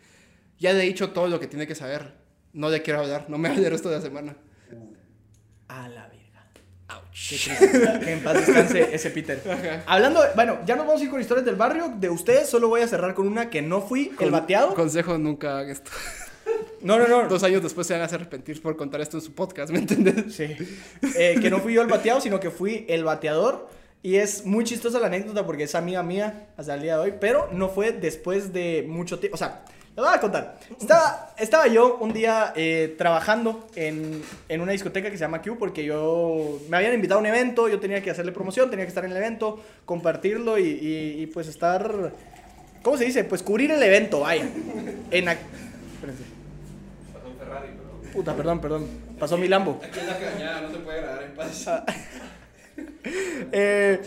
ya le he dicho todo lo que tiene que saber. No le quiero hablar, no me hable el resto de la semana. A la verga. Qué triste. que en paz descanse ese Peter. Ajá. Hablando, bueno, ya nos vamos a ir con historias del barrio. De ustedes solo voy a cerrar con una que no fui, el bateado. Consejo, nunca hagan esto. No, no, no. Dos años después se van a hacer arrepentir por contar esto en su podcast, ¿me entiendes? Sí. Eh, que no fui yo el bateado, sino que fui el bateador. Y es muy chistosa la anécdota porque es amiga mía hasta el día de hoy. Pero no fue después de mucho tiempo. O sea, les voy a contar. Estaba, estaba yo un día eh, trabajando en, en una discoteca que se llama Q porque yo me habían invitado a un evento. Yo tenía que hacerle promoción, tenía que estar en el evento, compartirlo y, y- y, pues estar. ¿Cómo se dice? Pues cubrir el evento, vaya. En. ac- Espérense. Pasó un Ferrari, pero. Puta, perdón, perdón. Pasó mi Lambo. Aquí en la cañada no se puede grabar en paz. Eh,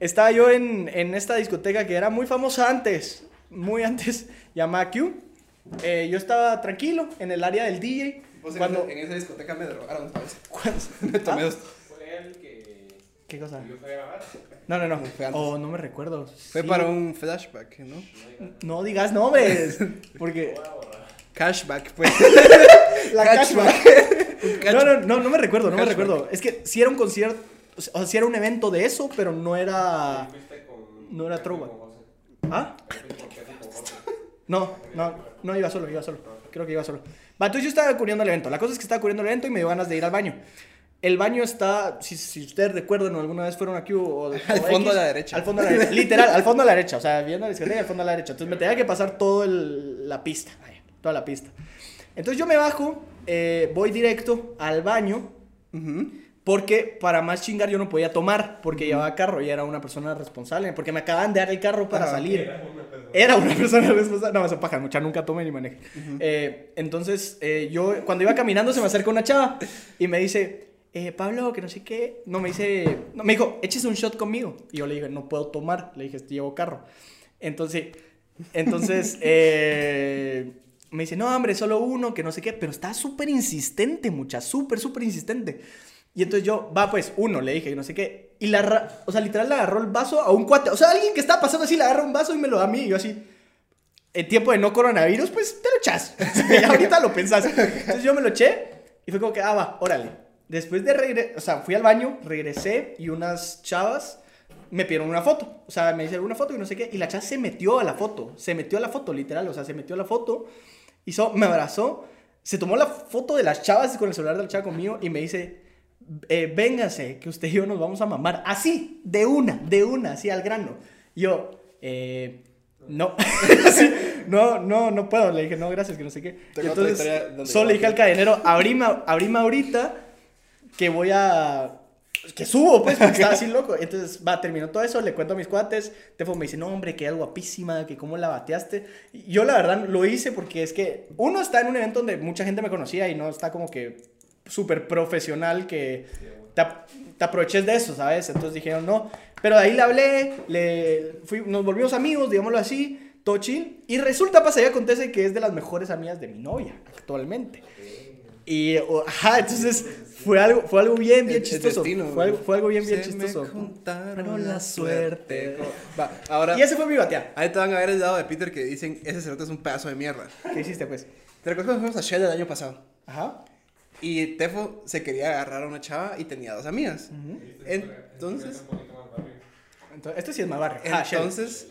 estaba yo en, en esta discoteca que era muy famosa antes, muy antes, llamada Q. Eh, yo estaba tranquilo en el área del DJ. Pues en, Cuando, esa, en esa discoteca me drogaron, ¿sabes? cuando- Me tomé ¿Ah? dos. Fue el que. ¿Qué cosa? No, no, no. Oh, no me recuerdo. Fue Sí. para un flashback, ¿no? No digas nombres. Porque. Cashback, pues. La Cashback. cashback. No, no, no, no me recuerdo, no me recuerdo. Es que sí era un concierto, o sea, sí era un evento de eso, pero no era... No era trova. ¿Ah? Fuiste con Casi con José. No, no, no iba solo, iba solo. Creo que iba solo. Va, entonces yo estaba cubriendo el evento. La cosa es que estaba cubriendo el evento y me dio ganas de ir al baño. El baño está, si, si ustedes recuerdan o alguna vez fueron aquí o, o- Al fondo X, a la derecha. Al fondo a la derecha. Literal, al fondo a la derecha. O sea, viendo la discoteca al fondo a la derecha. Entonces me tenía que pasar toda la pista. toda la pista. Entonces yo me bajo, eh, voy directo al baño. Ujú. Porque para más chingar yo no podía tomar, porque llevaba carro y era una persona responsable, porque me acaban de dar el carro para Ajá. salir. Era una persona. Era una persona responsable. No, me paja, mucha, nunca tome ni maneje. Eh, entonces, eh, yo cuando iba caminando se me acerca una chava y me dice, eh, Pablo, que no sé qué. No, me dice, no, me dijo, eches un shot conmigo. Y yo le dije, no puedo tomar. Le dije, llevo carro. Entonces, entonces, eh, me dice, no, hombre, solo uno, que no sé qué, pero está súper insistente, mucha, súper, súper insistente. Y entonces yo, va, pues, uno, le dije, no sé qué. Y la, o sea, literal le agarró el vaso a un cuate. O sea, alguien que estaba pasando así le agarra un vaso y me lo da a mí. Y yo así, en tiempo de no coronavirus, pues te lo echas. Ahorita lo pensás. Entonces yo me lo eché y fue como que, ah, va, órale. Después de regresar, o sea, fui al baño, regresé y unas chavas me pidieron una foto. O sea, me hicieron una foto y no sé qué. Y la chava se metió a la foto. Se metió a la foto, literal. O sea, se metió a la foto. Hizo, me abrazó. Se tomó la foto de las chavas con el celular del chavo conmigo y me dice, eh, véngase, que usted y yo nos vamos a mamar. Así, de una, de una, así al grano. Yo, eh, no, no, no, no puedo. Le dije, no, gracias, que no sé qué. Y entonces, solo le dije al cadenero, abrime, abrime ahorita, que voy a... Que subo, pues, porque estaba así loco. Entonces, va, terminó todo eso, le cuento a mis cuates. Tefo me dice, no, hombre, que guapísima, que cómo la bateaste. Yo, la verdad, lo hice porque es que uno está en un evento donde mucha gente me conocía y no está como que súper profesional que te, te aproveches de eso, ¿sabes? Entonces dijeron, no. Pero de ahí le hablé, le fui, nos volvimos amigos, digámoslo así, todo chill. Y resulta, pasa y acontece que es de las mejores amigas de mi novia actualmente. Y, o- ajá, entonces fue algo, fue algo bien, bien El- el chistoso. destino, fue, algo, fue algo bien, bien Se me chistoso. juntaron la suerte. Va, ahora, Y ese fue mi batea. ahí te van a ver el lado de Peter que dicen, ese cerote es un pedazo de mierda. ¿Qué hiciste, pues? ¿Te recuerdas cuando fuimos a Shell el año pasado? Ajá. Y Tefo se quería agarrar a una chava y tenía dos amigas. Entonces, Entonces, este sí es más barrio. Ah, Shell. entonces,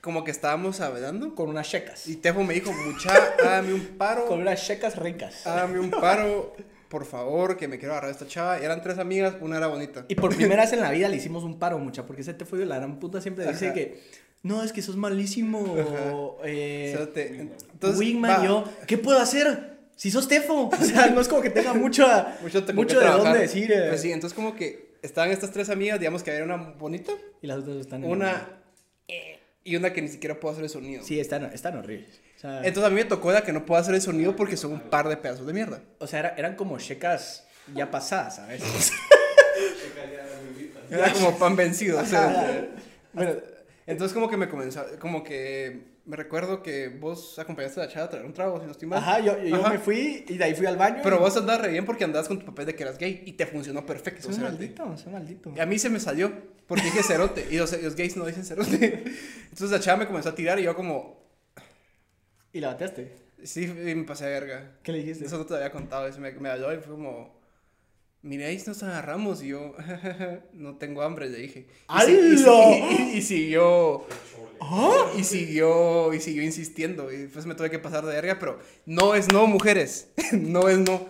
como que estábamos hablando. con unas checas. Y Tefo me dijo, mucha, hágame un paro. Con unas checas ricas. Hágame un paro, por favor, que me quiero agarrar a esta chava. Y eran tres amigas, una era bonita. Y por primera vez en la vida le hicimos un paro, mucha, porque ese te fue de la gran puta siempre dice Ajá. que no, es que sos malísimo. Eh, Cerote, Entonces, Wingman, va, yo, ¿qué puedo hacer? Si sos Tefo. O sea, no es como que tenga mucha, mucho, te- mucho de dónde decir. eh. Pues sí, entonces como que estaban estas tres amigas, digamos que había una bonita, Y las otras están en una y una que ni siquiera puedo hacer el sonido. Sí, están, están horribles. O sea, Entonces a mí me tocó la que no puedo hacer el sonido porque son un par de pedazos de mierda. o sea era- eran como checas ya pasadas, ¿sabes? Era como pan vencido. o sea, Ajá. bueno, entonces como que me comenzó, como que me recuerdo que vos acompañaste a la chava a traer un trago, si no estoy mal. Ajá, yo, yo Ajá. me fui y de ahí fui al baño. Pero y- vos andabas re bien porque andabas con tu papel de que eras gay y te funcionó perfecto. Soy un cerote. maldito, soy un maldito. Y a mí se me salió porque dije cerote y los, los gays no dicen cerote. Entonces la chava me comenzó a tirar y yo como, ¿Y la bateaste? sí, y me pasé de verga. ¿Qué le dijiste? Eso no te lo había contado, eso me, me habló y fue como, miréis, nos agarramos y yo, no tengo hambre, le dije. Y, si- y, ¡Hala! y- y siguió, ¿Ah? y siguió, y siguió insistiendo y después me tuve que pasar de verga, pero no es no, mujeres, no es no.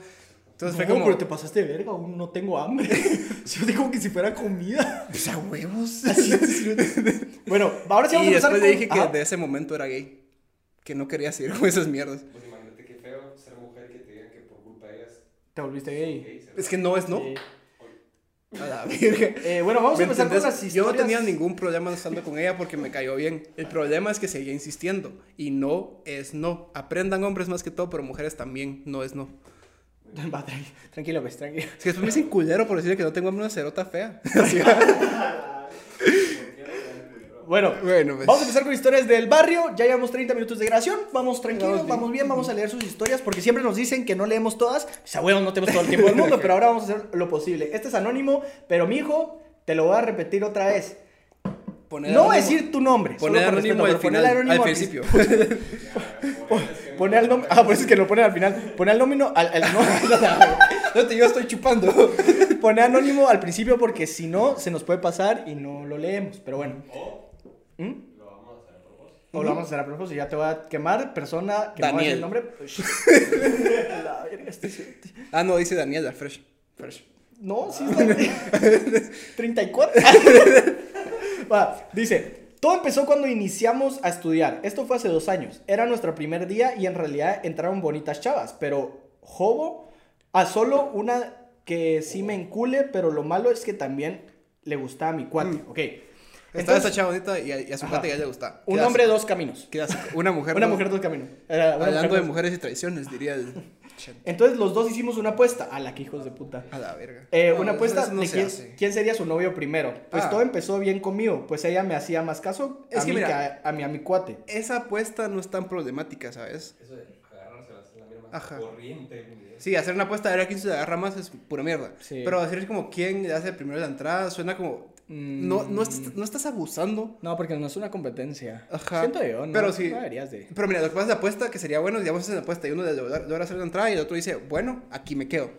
Entonces fue No, como, pero te pasaste de verga, aún no tengo hambre. Yo digo que si fuera comida. pues a huevos. Bueno, ahora sí vamos y a empezar después con... le dije que Ajá. de ese momento era gay, que no quería seguir con esas mierdas. Pues imagínate qué feo ser mujer que te digan que por culpa de ellas Te volviste gay. gay. Es que no es no. Sí. A la verga. Eh, bueno, vamos a ¿Me empezar con entendés? las Yo no historias. tenía ningún problema estando con ella porque me cayó bien. El problema es que seguía insistiendo. Y no es no. Aprendan hombres más que todo, pero mujeres también. No es no. Va, tranqui- tranquilo, pues, tranquilo. Es que después me dicen culero por decirle que no tengo una cerota fea. Bueno, bueno, pues. vamos a empezar con historias del barrio. Ya llevamos 30 minutos de grabación. Vamos tranquilos, Vamos bien. vamos bien, vamos a leer sus historias porque siempre nos dicen que no leemos todas. Pues a huevo, no tenemos todo el tiempo del mundo, pero ahora vamos a hacer lo posible. Este es anónimo, pero mi hijo, te lo voy a repetir otra vez. Poner No anónimo- decir tu nombre. Poner anónimo respeto, al final. anónimo Al al principio. Poner el nombre. Ah, por eso es que lo ponen al final. Poner el nómino al, al- no, No te yo estoy chupando. Poner anónimo al principio porque si no se nos puede pasar y no lo leemos. Pero bueno. ¿Mm? Lo vamos a hacer a propósito. O lo vamos a hacer a propósito. Ya te voy a quemar. Persona que no va a decir el Daniel. nombre. La verga, este sí- Ah, no, dice Daniela, fresh. Fresh. No, sí está. 34. Va, dice. Todo empezó cuando iniciamos a estudiar. Esto fue hace dos años. Era nuestro primer día y en realidad entraron bonitas chavas. Pero, jobo, a solo una que sí me encule, pero lo malo es que también le gustaba a mi cuate. Ok. Estaba Entonces, esa chava bonita y a, y a su cuate ya le gusta. un hombre, así- dos caminos. así. Una mujer. Una mujer, dos caminos. Era una Hablando mujer, de dos- mujeres y traiciones, diría el. Entonces los dos hicimos una apuesta. A la que hijos de puta. A la verga. Eh, No, una apuesta no de se quién, sería su novio primero. Pues Ah. todo empezó bien conmigo. Pues ella me hacía más caso Es a que mí mira- que a, a mi, a mi cuate. Esa apuesta no es tan problemática, ¿sabes? Eso de agarrar agarrarse la, la mierda más Ajá. corriente. Sí, hacer una apuesta a ver a quién se agarra más es pura mierda. Sí. Pero decir como quién hace primero la entrada suena como. No, no, estás, no estás abusando. No, porque no es una competencia. Ajá. Siento yo, ¿no? Pero sí. No deberías de. Pero mira, lo que pasa es la apuesta que sería bueno, digamos, es la apuesta y uno logra, hacer la entrada y el otro dice, bueno, aquí me quedo.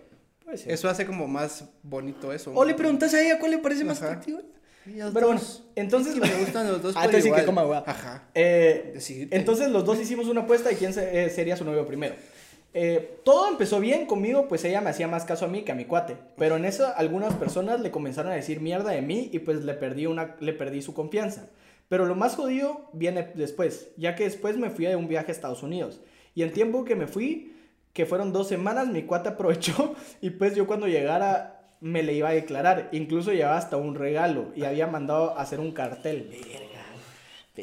Puede ser. Eso hace como más bonito eso. O le preguntas a ella cuál le parece más Ajá. atractivo. Y los Pero bueno, dos. entonces. Es que me gustan los dos. Ah, entonces sí que coma. Ajá. Eh, entonces los dos hicimos una apuesta y quién se- eh, sería su novio primero. Eh, todo empezó bien conmigo, pues ella me hacía más caso a mí que a mi cuate. Pero en eso algunas personas le comenzaron a decir mierda de mí y pues le perdí, una, le perdí su confianza. Pero lo más jodido viene después, ya que después me fui de un viaje a Estados Unidos. Y en tiempo que me fui, que fueron dos semanas, mi cuate aprovechó y pues yo cuando llegara me le iba a declarar. Incluso llevaba hasta un regalo y había mandado a hacer un cartel.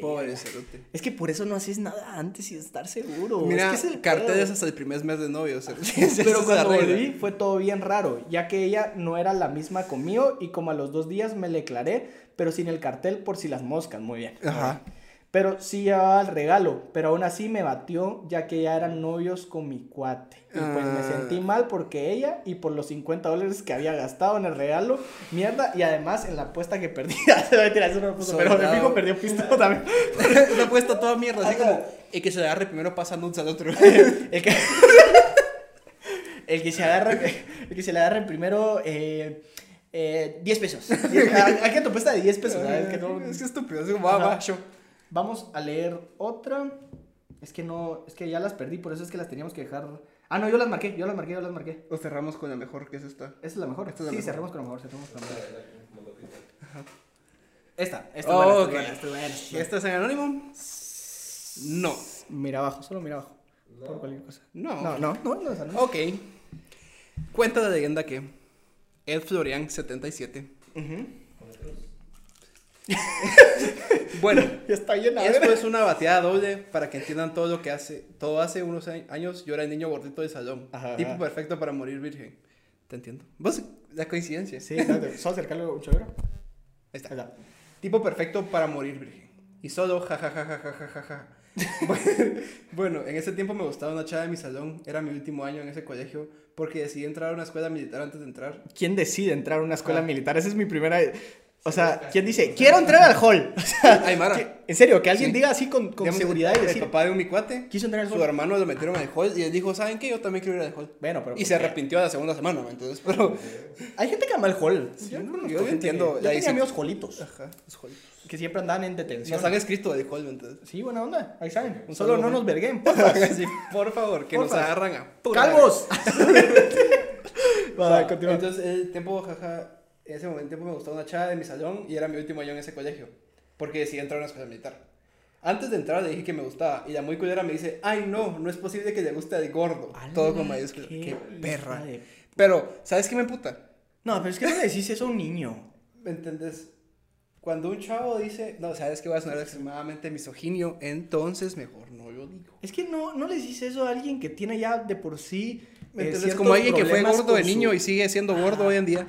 Pobre cerote. Es que por eso no haces nada antes y estar seguro. Mira, es que es el carteles hasta el primer mes de novio. Pero cuando volví fue todo bien raro, ya que ella no era la misma conmigo y como a los dos días me le declaré, pero sin el cartel por si las moscas, muy bien. Ajá. Pero sí llevaba el regalo, pero aún así me batió ya que ya eran novios con mi cuate. Y pues me Ah. sentí mal porque ella y por los 50 dólares que había gastado en el regalo, mierda, y además en la apuesta que perdí. Eso no puso, pero de fijo perdió pisto también. Una apuesta toda mierda, así como el que se agarre primero pasa nudes al otro. El que, el que se agarra, el que se le agarre primero, eh, eh, 10 pesos. Hay que tu apuesta de 10 pesos, ¿sabes? Que no- Es que estúpido, es como, va, va. Vamos a leer otra. Es que no, es que ya las perdí, por eso es que las teníamos que dejar. Ah, no, yo las marqué, yo las marqué, yo las marqué. O cerramos con la mejor, que es esta. Esta es la mejor. Esta es la sí, mejor. cerremos con la mejor, cerremos con la mejor. Esta, esta Oh, es buena, ok. esta es buena, esta es ¿Y buena. esta es en anónimo? No. Mira abajo, solo mira abajo. Por cualquier cosa. No. No, no, no, no, esa no. Ok. Cuenta la leyenda que Ed Florian 77. Ujú. Bueno, está bien, esto es una bateada doble para que entiendan todo lo que hace. Todo hace unos años yo era el niño gordito del salón. Ajá, tipo ajá. perfecto para morir virgen. ¿Te entiendo? ¿Vos? La coincidencia. Sí, espérate, solo acercarle un chévere. Ahí está. Ahí está. Tipo perfecto para morir virgen. Y solo jajajajajajaja. bueno, en ese tiempo me gustaba una chava de mi salón. Era mi último año en ese colegio. Porque decidí entrar a una escuela militar antes de entrar. ¿Quién decide entrar a una escuela Ajá. militar? Esa es mi primera. O sea, ¿quién dice, quiero entrar al hall? O sea, Aymara. que- en serio, que alguien Sí. diga así con, con Digamos, seguridad y el decir, papá de un mi cuate, quiso entrar al su hall. hermano lo metieron al hall y él dijo, ¿saben qué? Yo también quiero ir al hall. Bueno, pero. Y ¿por se arrepintió a la segunda semana, ¿me entiendes? Pero... Hay gente que ama el hall. Yo no- conozco yo gente entiendo que- la Yo tenía amigos holitos Ajá, los halls. que siempre andaban en detención. Nos han escrito del hall, ¿me entiendes? Sí, buena onda. Ahí saben. Un Solo saludo. no nos verguen. porfa. Sí, por favor, que nos Porfa. agarran a... pura ¡Calvos! Va, Va, continúa. Entonces, el tiempo, jaja, en ese momento me gustaba una chava de mi salón y era mi último año en ese colegio. Porque decidí entrar a una escuela militar. Antes de entrar le dije que me gustaba y la muy culera me dice, ay no, no es posible que le guste al gordo. Todo con mayúsculas. Qué, hija perra. de- Pero, ¿sabes qué me puta? No, pero es que no le decís eso a un niño. ¿Me entendés? Cuando un chavo dice, no, sabes que va a sonar extremadamente misoginio, entonces mejor no lo digo. Es que no, no le decís eso a alguien que tiene ya de por sí. ¿Me eh, ciertos Como alguien que fue gordo de con su- niño y sigue siendo gordo hoy en día.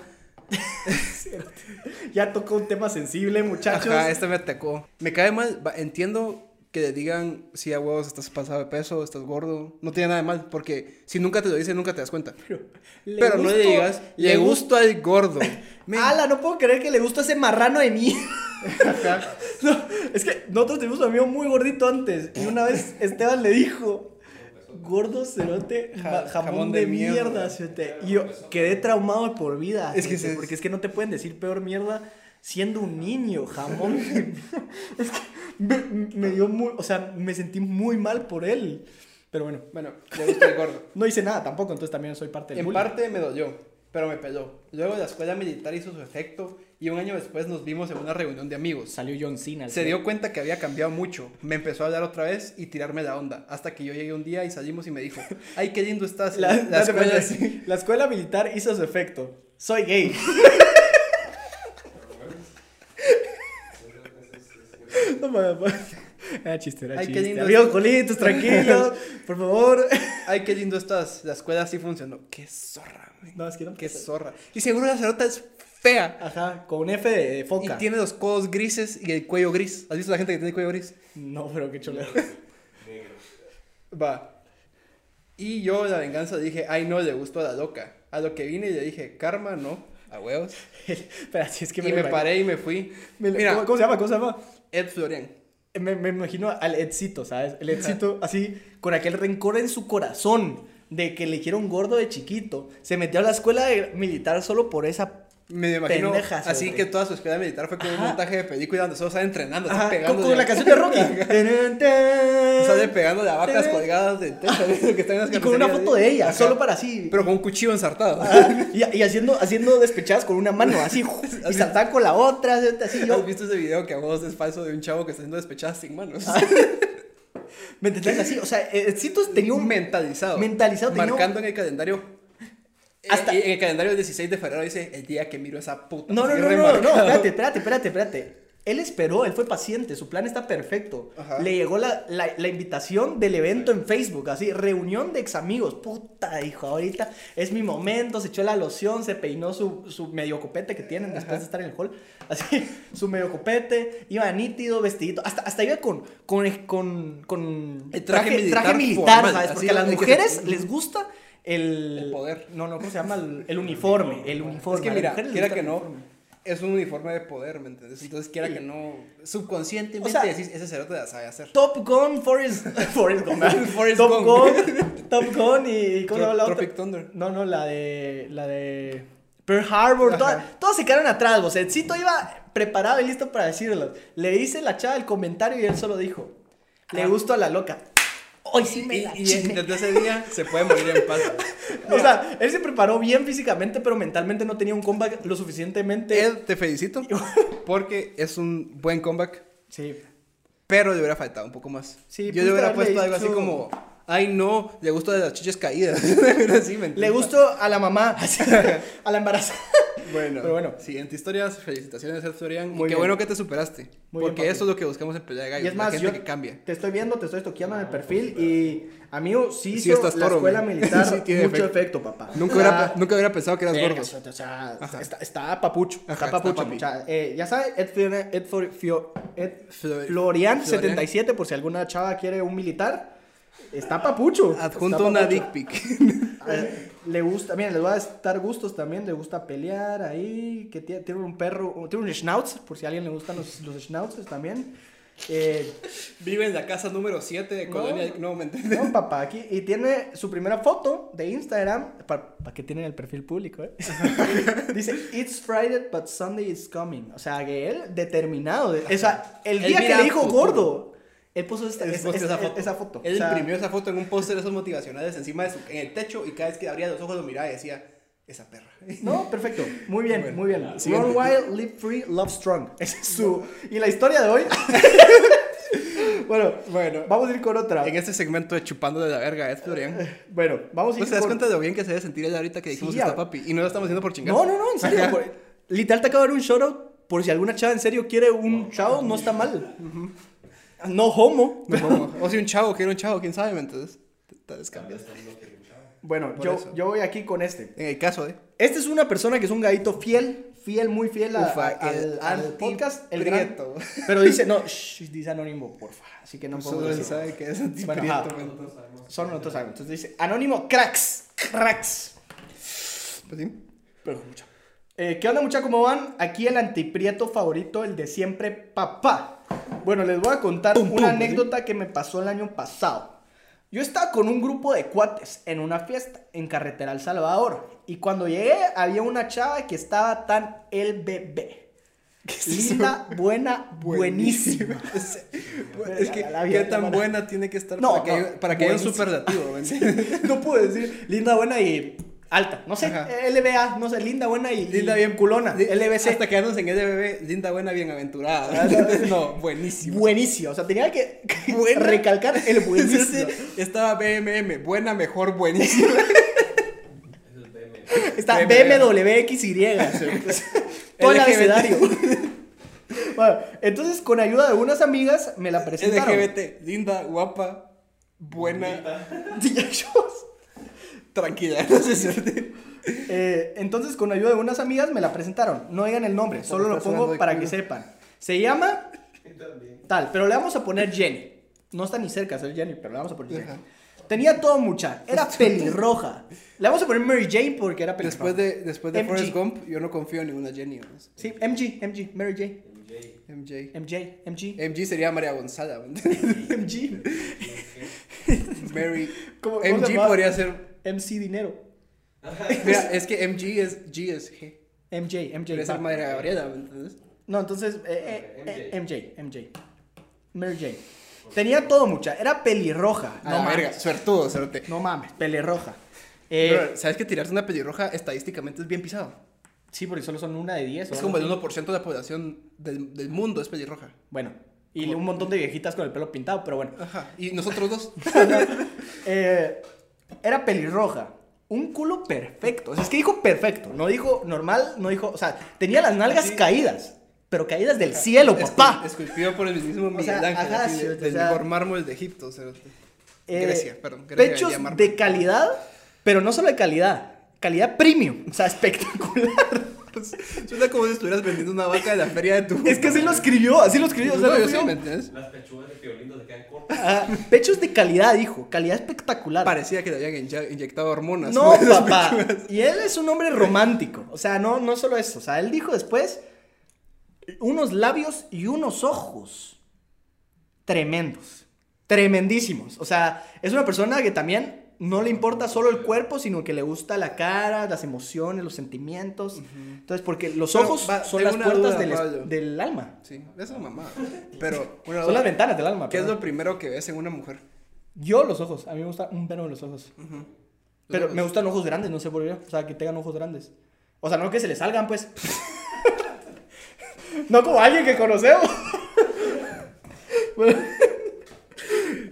Ya tocó un tema sensible, muchachos. Ajá, este me atacó. Me cae mal, entiendo que le digan, si a huevos estás pasado de peso, estás gordo. No tiene nada de mal, porque si nunca te lo dicen, nunca te das cuenta. Le Pero no le digas, le gusto al gordo. Men, Ala, no puedo creer que le gustó ese marrano de mí. No, es que nosotros tuvimos un amigo muy gordito antes. Y una vez Esteban le dijo: Gordo cerote, Ja- ja- jamón, de, mierda, cerote". Y yo quedé traumado por vida. Es que cerote. Porque es que no te pueden decir peor mierda siendo un niño. Jamón de. Es que me, me dio muy. O sea, me sentí muy mal por él. Pero bueno, Bueno, le gusta el gordo. no hice nada tampoco, entonces también soy parte del En bullying. parte me dolió, pero me peló. Luego la escuela militar hizo su efecto y un año después nos vimos en una reunión de amigos. Salió John Cena. Se dio cuenta que había cambiado mucho. Me empezó a hablar otra vez y tirarme la onda. Hasta que yo llegué un día y salimos y me dijo, ay, qué lindo estás. La, La, la- escuela espérate, sí. la escuela militar hizo su efecto. Soy gay. No mames. Era chiste, era Ay, qué lindo Amigos colitos, tranquilos, por favor. Ay, qué lindo estás. La escuela sí funcionó. Qué zorra, güey. No, es que no. Qué zorra. Y seguro la cerota es fea. Ajá, con un F de Y foca. tiene los codos grises y el cuello gris. ¿Has visto la gente que tiene el cuello gris? No, pero qué cholero. Negro. Va. Y yo, la venganza, dije, ay, no, le gustó a la loca. A lo que vine y le dije, karma, no, a huevos. Espera, si es que y me paré y me fui. me- Mira, ¿cómo, cómo se llama? ¿Cómo se llama? Ed Florian. Me, me imagino al Edcito, ¿sabes? El Edcito así, con aquel rencor en su corazón de que le hicieron gordo de chiquito. Se metió a la escuela de militar solo por esa... Me imagino Pendejas, así que toda su escuela militar fue como un montaje de película donde solo sale entrenando, Ajá, pegando. con, con la canción de Rocky. Sale pegando de vacas colgadas del techo, que están en las y con una foto de ella, Ajá. solo para así. Pero con un cuchillo ensartado. Y, y haciendo, haciendo despechadas con una mano, así. y saltaba con la otra, así yo. ¿Has visto ese video que a vos es falso de un chavo que está haciendo despechadas sin manos? ¿Me entendés? Así, o sea, Edcito tenía un... mentalizado. Mentalizado, tenía Marcando en el calendario. Hasta- Hasta en el calendario del 16 de febrero dice el día que miro esa puta. No, no, no, no, no, espérate, espérate, espérate, espérate. Él esperó, él fue paciente, su plan está perfecto. Ajá. Le llegó la, la- la invitación del evento en Facebook, así, reunión de ex amigos. Puta, dijo, ahorita es mi momento, se echó la loción, se peinó su, su medio copete que tienen después de estar en el hall. Así, su medio copete, iba nítido, vestidito, hasta, hasta iba con, con, con, con El traje militar traje militar, formal, ¿sabes? Porque a las que mujeres les gusta el... El poder. No, no, ¿cómo se llama? El, el uniforme, el uniforme. Es que mira, quiera que no, es un uniforme de poder, ¿me entiendes? Entonces, quiera Sí. que no, subconscientemente O sea, decís, ese cerote la sabe hacer. Top Gun, Forrest, Forrest Gump. Forrest Top. Gun, Top Gun y ¿cómo se llama la otra? Tropic Thunder. No, no, la de la de Pearl Harbor, todas, todas se quedaron atrás, o sea, el Cito iba preparado y listo para decirlo. Le hice la chava el comentario y él solo dijo, le Ah. gustó a la loca. Hoy sí me Y, la y chingué". desde ese día se puede morir en paz. O sea, él se preparó bien físicamente, pero mentalmente no tenía un comeback lo suficientemente... Ed, te felicito porque es un buen comeback, Sí. pero le hubiera faltado un poco más. Sí, Yo le hubiera puesto algo así como, ay no, le gusta de las chiches caídas. Así, ¿me entiendes? Le gustó a la mamá, a la embarazada. Bueno, Pero bueno. siguiente historia, felicitaciones, Ed Florian. Muy y qué bien. bueno que te superaste. Muy bien, porque papi. eso es lo que buscamos en Pelea de Gallos. Y es más, la gente yo que cambia. te estoy viendo, te estoy toqueando en el perfil y amigo, sí, Sí hizo estás la toro, escuela man. militar Sí, tiene mucho efecto, efecto. papá. Nunca, O sea, hubiera, nunca hubiera pensado que eras gordo. O sea, está, está papucho, Ajá, está está papucho. mucha- eh, ya sabes, Ed, Florian, Ed, Flor- Fio- Ed Flor- Florian, Florian. 77, por si alguna chava quiere un militar, está papucho. Adjunto está una papucho. dick pic. Eh, le gusta, mira, les va a dar gustos también, le gusta pelear ahí, que tiene, tiene un perro, tiene un schnauzer, por si a alguien le gustan los, los schnauzers también. Eh, Vive en la casa número 7 de No. Colonia. No, ¿me entiendes? no, papá, aquí, y tiene su primera foto de Instagram, para que tienen el perfil público, ¿eh? Dice, It's Friday, but Sunday is coming. O sea, que él, determinado, de- o sea, el día que le dijo futuro. gordo, él puso esta, esa, puso esa- foto. esa foto. Él O sea, imprimió esa foto en un póster de esos motivacionales encima de su, en el techo y cada vez que abría los ojos lo miraba y decía, esa perra. No, perfecto. Muy bien, Bueno, muy bien. Run wild, live free, love strong. Esa es su. Y la historia de hoy. bueno, Bueno, vamos a ir con otra. en este segmento de chupando de la verga, Ed Florian. Bueno, vamos a ir ¿No te das con- cuenta de lo bien que se debe sentir él ahorita que dijimos Sí, que está papi? Y no lo estamos haciendo por chingar. No, no, no, en serio. Por- Literal te acabo de dar un shoutout. Por si alguna chava en serio quiere un chavo, no está mal. No homo. No, o si un chavo quiere un chavo, quién sabe, ¿me entiendes? Tal vez cambias. Bueno, yo, eso. yo voy aquí con este. En el caso de. Este es una persona que es un gadito fiel, fiel, muy fiel a- Ufa, a- el al, al podcast. El gran-. Pero dice, no, shh, dice anónimo, porfa. Así que no puedo Solo él decir. sabe que es Bueno, ajá. antiprieto. Solo nosotros sabemos. Entonces dice, anónimo, cracks, cracks. Pues sí. Pero mucho. Eh, ¿Qué onda, mucha? ¿Cómo van? Aquí el antiprieto favorito, el de siempre, papá. Bueno, les voy a contar Pum, pum, una ¿sí? anécdota que me pasó el año pasado. Yo estaba con un grupo de cuates en una fiesta en Carretera El Salvador. Y cuando llegué, había una chava que estaba tan el bebé. Linda, buena, buenísima. Es, es que, La- la ¿qué tan buena tiene que estar No, para que, no, haya- para que haya un superlativo? no puedo decir linda, buena y alta. No sé, Ajá. LBA, no sé, linda, buena y, Linda, y bien culona. LBC. Hasta quedarnos en LBB, linda, buena, bienaventurada. Ah, no, buenísimo. Buenísimo. O sea, tenía que recalcar el buenísimo. Estaba BMM, buena, mejor, buenísima. Eso es BM. Está BMW. BMWXY. Todo el abecedario. Bueno, entonces, con ayuda de unas amigas, me la presentaron. LGBT, linda, guapa, buena, tranquila. No sé si- Eh, entonces, con ayuda de unas amigas, me la presentaron. No digan el nombre, solo lo pongo para que sepan. Se llama tal, pero le vamos a poner Jenny. No está ni cerca de ser Jenny, pero le vamos a poner Jenny. Ajá. Tenía todo mucha. Era pelirroja. Le vamos a poner Mary Jane porque era pelirroja. Después de, después de MG. Forrest Gump, yo no confío en ninguna Jenny. ¿no? Sí, MG, MG, Mary Jane. MJ. MJ. MJ, MG. MG sería María Gonzala. ¿no? MG. Mary. ¿Cómo- MG podría ser. MC Dinero. Mira, es que MG es G es G. MJ, MJ. Va. María Gabriela, ¿me entiendes? No, entonces, eh, eh, eh, MJ, MJ. Mary Jane. Tenía todo mucha. Era pelirroja. A No la mames. verga, suertudo, cerote. No mames, pelirroja. Eh, Pero, ¿sabes que tirarse una pelirroja estadísticamente es bien pisado? sí, porque solo son una de 10. o Es como el así. 1% de la población del, del mundo es pelirroja. Bueno, y un montón de viejitas con el pelo pintado, pero bueno. Ajá. Y nosotros dos. Eh, era pelirroja. Un culo perfecto. O sea, es que dijo perfecto. No dijo normal, no dijo. O sea, tenía las nalgas Sí. caídas. Pero caídas del cielo, papá. Escul- Esculpido por el mismo Miguel sea, Ángel. ajá, así, sí, de- o del sea, mejor mármol de Egipto. cerote. Eh, Grecia, perdón. Grecia Pechos de calidad, pero no solo de calidad. Calidad premium. O sea, espectacular. Suena como si estuvieras vendiendo una vaca de la feria de tu. es que así lo escribió, así lo escribió. o sea, No, lo yo sí, escribió. ¿me entiendes? Las pechugas de violín se quedan cortas. Ah, pechos de calidad, dijo. Calidad espectacular. Parecía que le habían inye- inyectado hormonas. No, papá. Y él es un hombre romántico. O sea, no, no solo eso. O sea, él dijo después unos labios y unos ojos tremendos. Tremendísimos. O sea, es una persona que también no le importa solo el cuerpo, sino que le gusta la cara, las emociones, los sentimientos. Entonces, porque los Pero, ojos va, son las puertas duda, del, alma. Sí, es mamá. Pero, una Son duda. las ventanas del alma. ¿Qué es lo primero que ves en una mujer? Yo los ojos. A mí me gusta un pelo de los ojos. Pero me gustan ojos grandes, no sé por qué. O sea, que tengan ojos grandes. O sea, no que se le salgan, pues. no como alguien que conocemos. Bueno,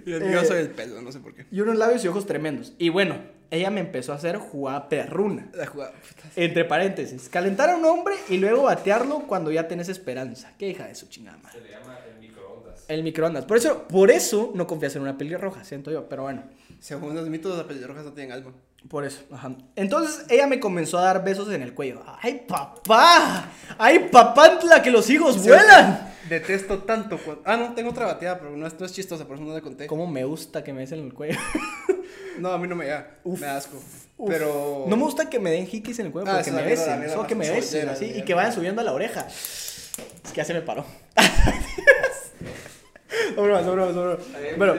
Yo Eh, soy el pelo, no sé por qué. y unos labios y ojos tremendos. Y bueno, ella me empezó a hacer jugada perruna. La jugada. puta. Entre paréntesis, calentar a un hombre y luego batearlo cuando ya tenés esperanza. Qué hija de su chingada madre. Se le llama el microondas. El microondas. Por eso, por eso no confías en una pelirroja, siento yo. Pero bueno. Según los mitos, las pelirrojas no tienen alma. Por eso, ajá. Entonces ella me comenzó a dar besos en el cuello. ¡Ay, papá! ¡Ay, papantla, que los hijos vuelan! Detesto tanto cuando... Ah, no, tengo otra bateada, pero no es, no es chistosa, por eso no la conté. ¿Cómo me gusta que me besen en el cuello? No, a mí no me da. Uf, me da asco. Uf. Pero... No me gusta que me den jikis en el cuello, Ah, porque me la la besen. Solo que me besen, sollera, así, y que vayan subiendo a la oreja. Es que ya se me paró. Son bromas, son bromas, son bromas. Bueno,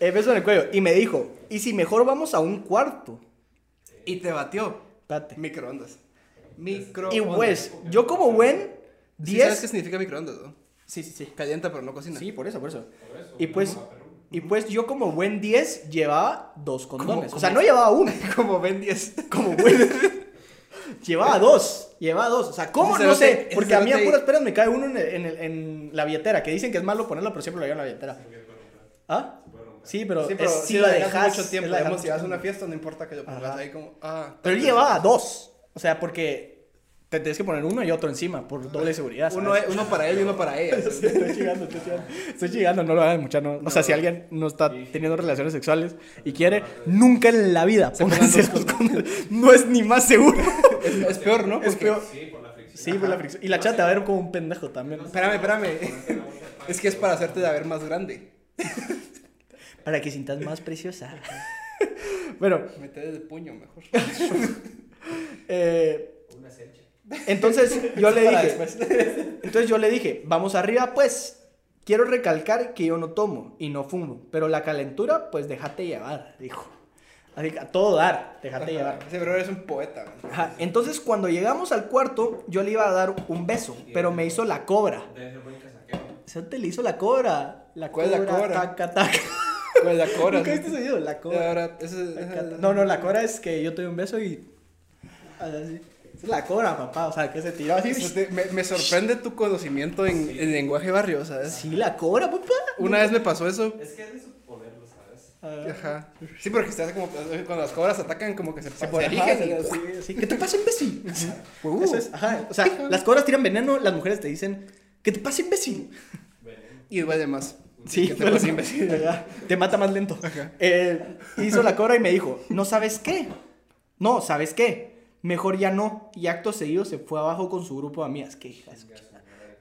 beso en el cuello. Y me dijo, ¿y si mejor vamos a un cuarto? Y te batió. Espérate. Microondas. Microondas. Y pues, yo como buen ¿Sí ¿Sabes 10... qué significa microondas, no? Sí, sí, sí. Calienta, pero no cocina. Sí, por eso, por eso. Por eso, Y pues, y pues yo como buen 10 llevaba dos condones. ¿Cómo? O sea, no llevaba uno. Como Ben 10. Como buen. llevaba dos. Llevaba dos. O sea, ¿cómo? No sé. Porque a mí a puras peras me cae uno en, el- en, el- en la billetera. Que dicen que es malo ponerlo, pero siempre lo llevo en la billetera. ¿Ah? Sí, pero, Sí, pero es, si si la la dejas mucho tiempo, es la digamos, dejas si vas a mucho una fiesta, no importa que lo pongas Ajá. ahí como, ah. Pero él llevaba dos. O sea, porque te tienes que poner uno y otro encima por doble seguridad. Uno, ¿sabes? uno para él y uno para ella. Sí, estoy chingando, estoy chingando. Estoy chingando, no lo hagan mucha, no. O sea, si alguien no está teniendo relaciones sexuales y quiere, nunca en la vida pónganse los condones. No es ni más seguro. Es, es peor, ¿no? Es Porque- peor. Sí, por la fricción. Sí, por la fricción. Y la chata va a ver como un pendejo también. Espérame, espérame. Es que es para hacerte de ver más grande. Para que sientas más preciosa. Bueno, Meter el puño mejor. eh, Una selcha. entonces yo le dije, entonces yo le dije, vamos arriba pues. Quiero recalcar que yo no tomo y no fumo, pero la calentura, pues déjate llevar, dijo. Así que a todo dar, déjate llevar. Ese bro es un poeta, man. Ajá, Entonces cuando llegamos al cuarto, yo le iba a dar un beso, pero me hizo la cobra. Debe ser buen casaqueo. Eso te le hizo la cobra. La ¿Cuál es la cobra? Taca, taca. Pues la cobra. ¿Nunca viste ese video? La. Ahora, taca. No, no, la cobra es que yo te doy un beso y. Así. Es la cobra, papá. O sea, que se tiró así. Eso te- me, me sorprende tu conocimiento en, en lenguaje barrio, ¿sabes? Sí, la cobra, papá. Una vez me pasó eso. Es que es de suponerlo, ¿sabes? Ah, Ajá. Sí, porque se hace como cuando las cobras atacan, como que se, se, por- erigen sí, sí. ¿Qué te pasa, imbécil? Uh. Eso es, ajá. O sea, las cobras tiran veneno, las mujeres te dicen, ¿qué te pasa, imbécil? Veneno. Y duele más. Sí, Que te pero- Te mata más lento. Eh, hizo la cobra y me dijo, ¿no sabes qué? No, ¿sabes qué? Mejor ya no. Y acto seguido se fue abajo con su grupo de amigas. ¿Qué hija.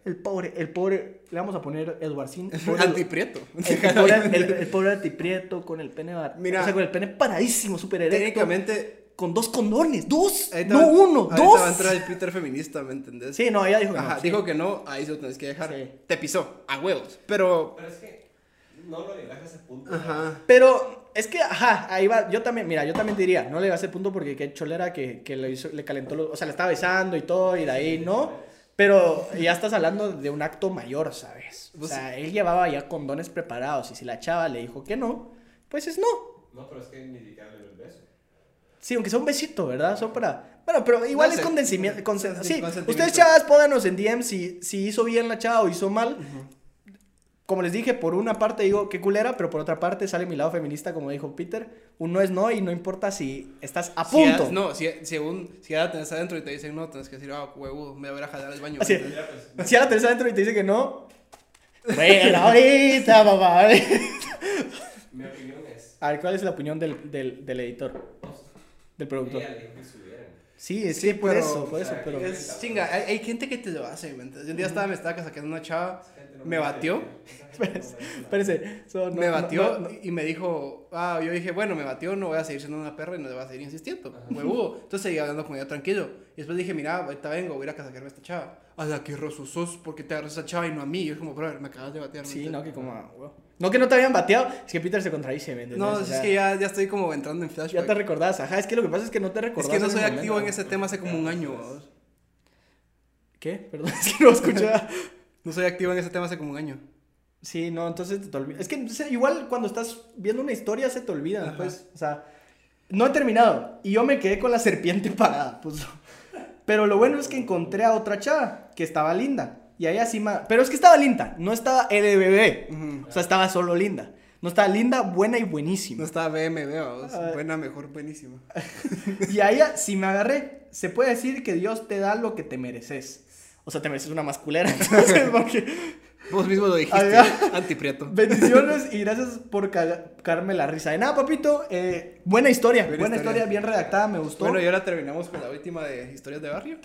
El pobre, el pobre, le vamos a poner Eduardín. El pobre, Antiprieto. el, pobre, el- el pobre antiprieto con el pene, Mira. o sea, con el pene paradísimo, súper erecto. Técnicamente. Con dos condones, dos, ahorita no va- uno, ahorita dos. va a entrar el Peter feminista, ¿me entendés? Sí, no, ella dijo que Ajá, no. sí. dijo que no, ahí se lo tenés que dejar. Sí. Te pisó, a huevos. Pero. Pero es que no lo llegas a ese punto. Ajá. Pero es que, ajá, ahí va. Yo también, mira, yo también diría, no le iba a hacer punto porque qué cholera que, que le, hizo, le calentó, los- o sea, le estaba besando y todo, y de ahí, ¿no? Pero ya estás hablando de un acto mayor, ¿sabes? O Pues sea, él llevaba ya condones preparados, y si la chava le dijo que no, pues es no. No, pero es que ni siquiera le dio el beso. Sí, aunque sea un besito, ¿verdad? Son para. Bueno, pero igual No es sé. consentimiento. Con- sí, ustedes chavas, pónganos en DM si, si hizo bien la chava o hizo mal. Como les dije, por una parte digo qué culera, pero por otra parte sale mi lado feminista, como dijo Peter. Un no es no y no importa si estás a Si punto. ya- no, si, si, un, si la tenés adentro y te dicen no, tenés que decir, ah, huevo, me voy a ir a jalar al baño. Así pues, Si a la tenés adentro y te dice que no. Bueno, ahorita, papá. mi opinión es. A ver, ¿cuál es la opinión del, del, del editor? Del productor. Subieran. Sí, sí, por pero- eso, por o eso, pero. Es chinga, hay, hay gente que te lo hace, ¿me entiendes? Un día estaba, me estaba sacando una chava, me batió, Espérese, so, no- me batió no- no- y me dijo, ah, yo dije, bueno, me batió, no voy a seguir siendo una perra y no le voy a seguir insistiendo, huevudo. Entonces seguí hablando con ella tranquilo. Y después dije, mira, ahorita vengo, voy a ir a sacarme a esta chava. A la que roso sos, porque te agarras a esa chava y no a mí? Y yo como, brother, me acabas de batear. ¿me Sí, no, que como. ah, huevo. No que no te habían bateado, es que Peter se contradice, ¿me entiendes? No, O es que ya, ya estoy como entrando en flashback. Ya te recordás, ajá, es que lo que pasa es que no te es recordás. que no soy activo en ese tema hace como un año. ¿Qué? Perdón, es que no escuché. No soy activo en ese tema hace como un año. sí, no, entonces te, te olvidas. Es que o sea, igual cuando estás viendo una historia se te olvida, Ajá. pues. O sea, no he terminado. Y yo me quedé con la serpiente parada, pues. Pero lo bueno es que encontré a otra chava que estaba linda. Y ahí así ma- Pero es que estaba linda, no estaba LBB. O sea, estaba solo linda. No estaba linda, buena y buenísima. No estaba BMW, vamos. Ah. buena, mejor, buenísima. Y a ella, si me agarré, se puede decir que Dios te da lo que te mereces. O sea, te mereces una masculera. Entonces, porque Vos mismo lo dijiste, antiprieto. bendiciones y gracias por cagarme la risa. De nada, papito. eh, buena historia, Buena buena, historia. historia. bien redactada, me gustó. Bueno, y ahora terminamos con la última de historias de barrio.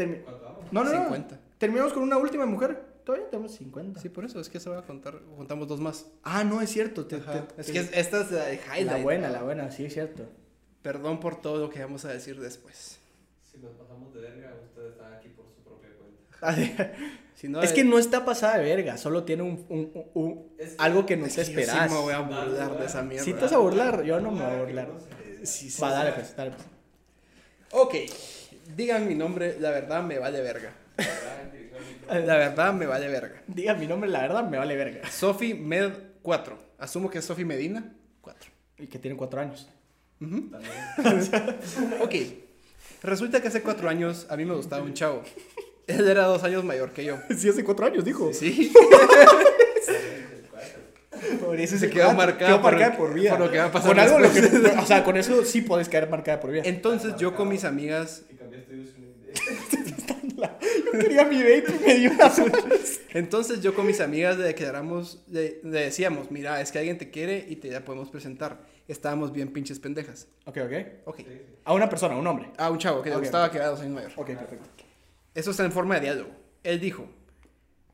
No, no. 50. Terminamos con una última mujer. Todavía tenemos 50. Sí, por eso, es que se va a contar, contamos dos más. Ah, no, es cierto. te- te- Es te- que es- esta es la de highlight. la buena, la buena, sí, es cierto. Perdón por todo lo que vamos a decir después. Si nos pasamos de verga, ustedes están aquí por su propia cuenta. Si no, es que no está pasada de verga, solo tiene un, un- un- un- Es que- algo que no es te que yo sí esperas. me voy a burlar de esa mierda. Si te vas a burlar, yo no me voy a burlar. Sí, sí, Va, dale pues, dale pues. Ok, digan mi nombre, la verdad me vale verga. La verdad me vale verga. Diga mi nombre, la verdad, me vale verga. Sofi Med 4. Asumo que es Sofi Medina 4. Y que tiene cuatro años. Ujú. ok. Resulta que hace cuatro años a mí me gustaba un chavo. Él era dos años mayor que yo. Sí, hace cuatro años, dijo. Sí. Por eso Se quedó marcada quedó por- marcada por vida. por lo que va a pasar Con algo lo que, después. o sea, con eso sí puedes caer marcada por vida. Entonces yo con mis amigas, Si cambiaste de quería mi vape y me dio una entonces yo con mis amigas le declaramos, le, le decíamos, mira, es que alguien te quiere y te la podemos presentar. Estábamos bien pinches pendejas. Ok, ok. Ok. A una persona, a un hombre. Ah, un chavo que le Ok. gustaba que era dos años mayor. Ok, perfecto. Eso está en forma de diálogo. Él dijo,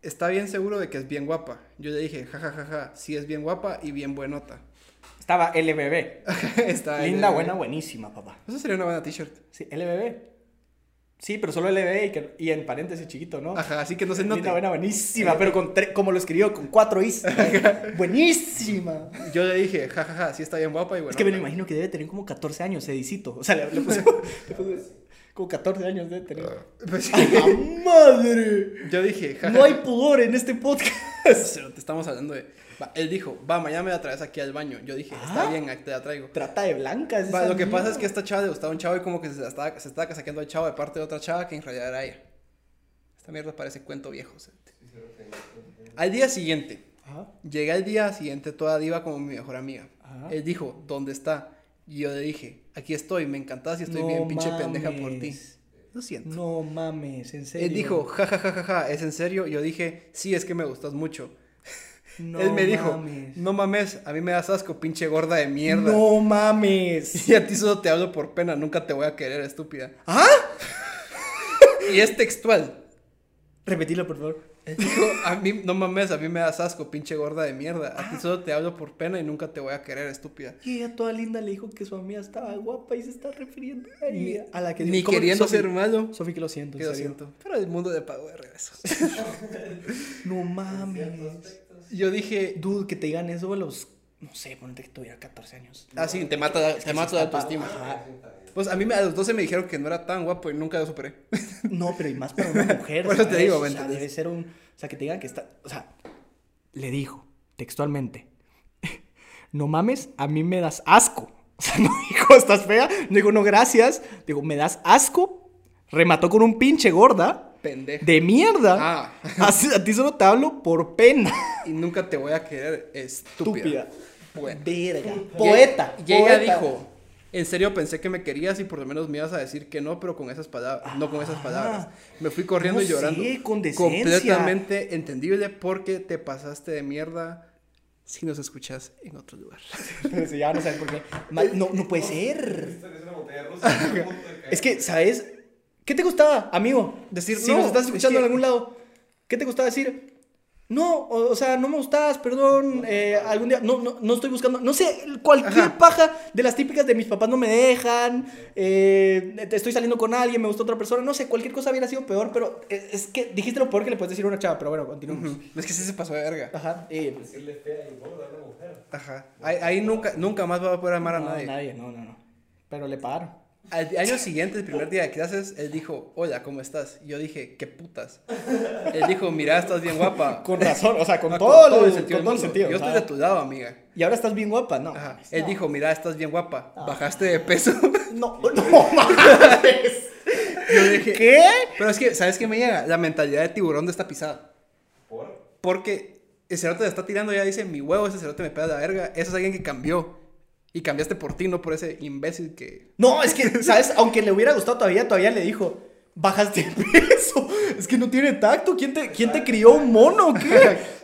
está bien seguro de que es bien guapa. Yo le dije, jajajaja, ja, ja, ja, sí es bien guapa y bien buenota. Estaba LBB. está ahí, Linda, eh, buena, buenísima, papá. Eso sería una buena t-shirt. Sí, LBB. Sí, pero solo LBB y, que- y en paréntesis chiquito, ¿no? Ajá, así que no se. Linda, buena, buenísima, pero con tre- como lo escribió, con cuatro is. buenísima. Yo le dije, jajaja, ja, sí está bien guapa y buenota. Es que me lo imagino que debe tener como 14 años, Edicito. O sea, le, le puse, le puse- como 14 años debe tener. Pues sí. ¡A la madre! Yo dije, jajaja. No hay pudor en este podcast. Pero te estamos hablando de. Va, él dijo, va, mañana me la traes aquí al baño. Yo dije, está Ah. bien, te la traigo. Trata de blancas. Va, lo que pasa es que esta chava le gustaba un chavo y como que se estaba, se estaba saqueando al chavo de parte de otra chava que en realidad era ella. Esta mierda parece cuento viejo. o sea. Al día siguiente, Ajá. llegué al día siguiente toda diva como mi mejor amiga. Ajá. Él dijo, ¿dónde está? Y yo le dije, aquí estoy, me encantás y estoy No bien pinche pendeja por ti. Lo siento. No mames, en serio. Él dijo, ja, ja, ja, ja, ja, ¿es en serio? Yo dije, sí, es que me gustas mucho. No Él me dijo, mames. no mames, a mí me das asco, pinche gorda de mierda. No mames. Y a ti solo te hablo por pena, nunca te voy a querer, estúpida. ¿Ah? Y es textual. Repetilo, por favor. Él dijo, a mí, no mames, a mí me das asco, pinche gorda de mierda. A ti solo te hablo por pena y nunca te voy a querer, estúpida. Y ella toda linda le dijo que su amiga estaba guapa y se está refiriendo a ella. A la que Ni queriendo ser malo. Sofi, que lo siento, Que en lo serio. siento. Pero el mundo de pago de regresos. No mames. Yo dije, Dude, que te digan eso a los, no sé, ponte que tuviera 14 años. ah, sí, te mata, te mata la autoestima. Ajá. Pues a mí a los 12 me dijeron que no era tan guapo y nunca lo superé. No, pero y más para una mujer. Por eso te digo, o debe ser un. O sea, que te digan que está. O sea, le dijo textualmente: No mames, a mí me das asco. O sea, no dijo, estás fea. No dijo, no, gracias. Digo, me das asco. Remató con un pinche gorda Pendejo. de mierda. Ah. Así- a ti solo te hablo por pena. Y nunca te voy a querer, estúpida. Bueno. Verga. Poeta. Y ella poeta. dijo, en serio pensé que me querías y por lo menos me ibas a decir que no, pero con esas palabras, no con esas palabras. Me fui corriendo No y llorando. sé, con. Completamente entendible porque te pasaste de mierda si nos escuchas en otro lugar. Pero si ya no por qué. No, no puede ser. Es que, ¿sabes? ¿Qué te gustaba, amigo? Decir, si no, nos estás es escuchando que- en algún lado, ¿qué te gustaba decir? No, o, o sea, no me gustas, perdón, eh, algún día, no, no, no estoy buscando, no sé, cualquier Ajá. paja de las típicas de mis papás no me dejan, eh, te- estoy saliendo con alguien, me gusta otra persona, no sé, cualquier cosa hubiera sido peor, pero es, es que dijiste lo peor que le puedes decir a una chava, pero bueno, continuamos. Ujú. Es que sí se pasó de verga. Ajá, eh, Decirle fea y gorda a una mujer. Ajá. Ahí, ahí nunca, nunca más va a poder amar a no, nadie. nadie, no, no, no, pero le pagaron. Al año siguiente, el primer día de clases, él dijo, hola, ¿cómo estás? Y yo dije, qué putas. Él dijo, mira, estás bien guapa. Con razón, o sea, con Ah, todo, el sentido, con todo el sentido. Yo estoy de tu lado, amiga. Y ahora estás bien guapa, no. Ajá. Él no. dijo, mira, estás bien guapa. Bajaste de peso. No, no mames. Yo dije, ¿Qué? Pero es que, ¿sabes qué me llega? La mentalidad de tiburón de esta pisada. ¿Por? Porque el cerote le está tirando ya dice, mi huevo, ese cerote me pega la verga. Ese es alguien que cambió. Y cambiaste por ti, no por ese imbécil que... No, es que, ¿sabes? Aunque le hubiera gustado todavía, todavía le dijo, bajaste de peso. Es que no tiene tacto. ¿Quién te, quién te crió un mono qué?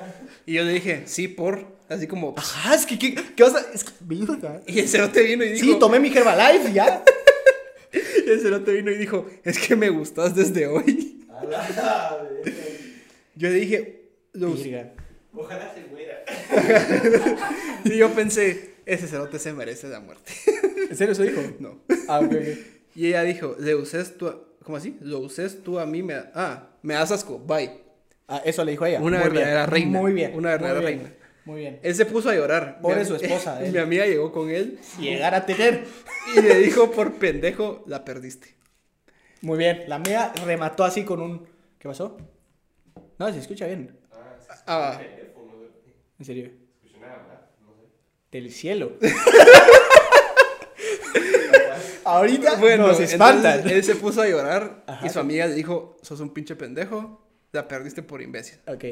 Y yo le dije, sí, por... Así como... Ajá, es que, ¿qué, qué vas a...? Es que. Y el cerote vino y dijo... Sí, tomé mi Herbalife y ya. Y el cerote vino y dijo, es que me gustas desde hoy. Yo le dije. Ojalá se muera. y yo pensé, ese cerote se merece la muerte. ¿En serio eso dijo? No. Ah, ok, ok. Y ella dijo, le uses tú, a- ¿cómo así? Lo uses tú a mí, me, ah, me das asco, bye. Ah, eso le dijo ella. Una Muy bien. verdadera reina. Muy bien. Una verdadera muy bien, reina. Muy bien. Él se puso a llorar. Pobre Mi- su esposa, él. Mi amiga llegó con él Llegar a tener. y le dijo, por pendejo, la perdiste. Muy bien. La mía remató así con un... ¿Qué pasó? No, se escucha bien. Ah, sí, Ah. escuché el teléfono, no En serio. escuché nada más, no sé. Del cielo. Ahorita Bueno, nos espantan. entonces él se puso a llorar Ajá. y su amiga le dijo, sos un pinche pendejo, la perdiste por imbécil. Ok.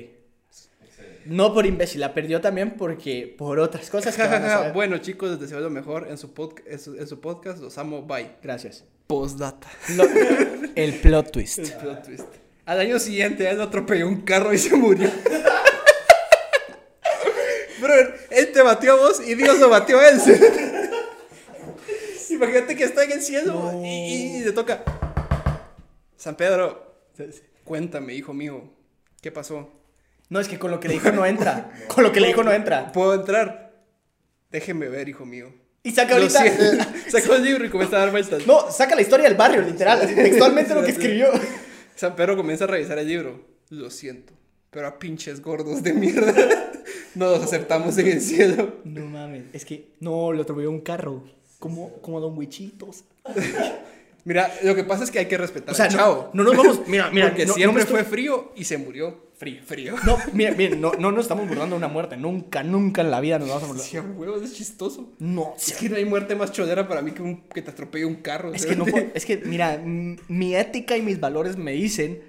No por imbécil, la perdió también porque por otras cosas que van a saber. bueno, chicos, les deseo lo mejor en su, en su, en su podcast. Los amo. Bye. Gracias. Postdata. Lo- el plot twist. El plot twist. Al año siguiente, él atropelló un carro y se murió. Él te batió a vos y Dios lo batió a él. Imagínate que está en el cielo No. y, y le toca. San Pedro, cuéntame, hijo mío, ¿qué pasó? No, es que con lo que le dijo no entra. Con lo que le dijo no entra. ¿Puedo entrar? Déjeme ver, hijo mío. Y saca ahorita. Sacó el libro y comienza a dar vueltas. No, saca la historia del barrio, literal. Textualmente lo que escribió. San Pedro comienza a revisar el libro. Lo siento, pero a pinches gordos de mierda no los aceptamos en el cielo. No mames. Es que no, lo atropelló un carro. Como, como Don Huichitos. Mira, lo que pasa es que hay que respetar O sea, al no, no nos vamos. Mira, mira. porque no- no siempre estoy- fue frío y se murió. Frío, frío. No, mira, mira, no, no nos estamos burlando de una muerte. Nunca, nunca en la vida nos vamos a burlar. Sí, huevos, es chistoso. No, Es que no hay muerte más chodera para mí que, un- que te atropelle un carro. Es que no es que mira, mi ética y mis valores me dicen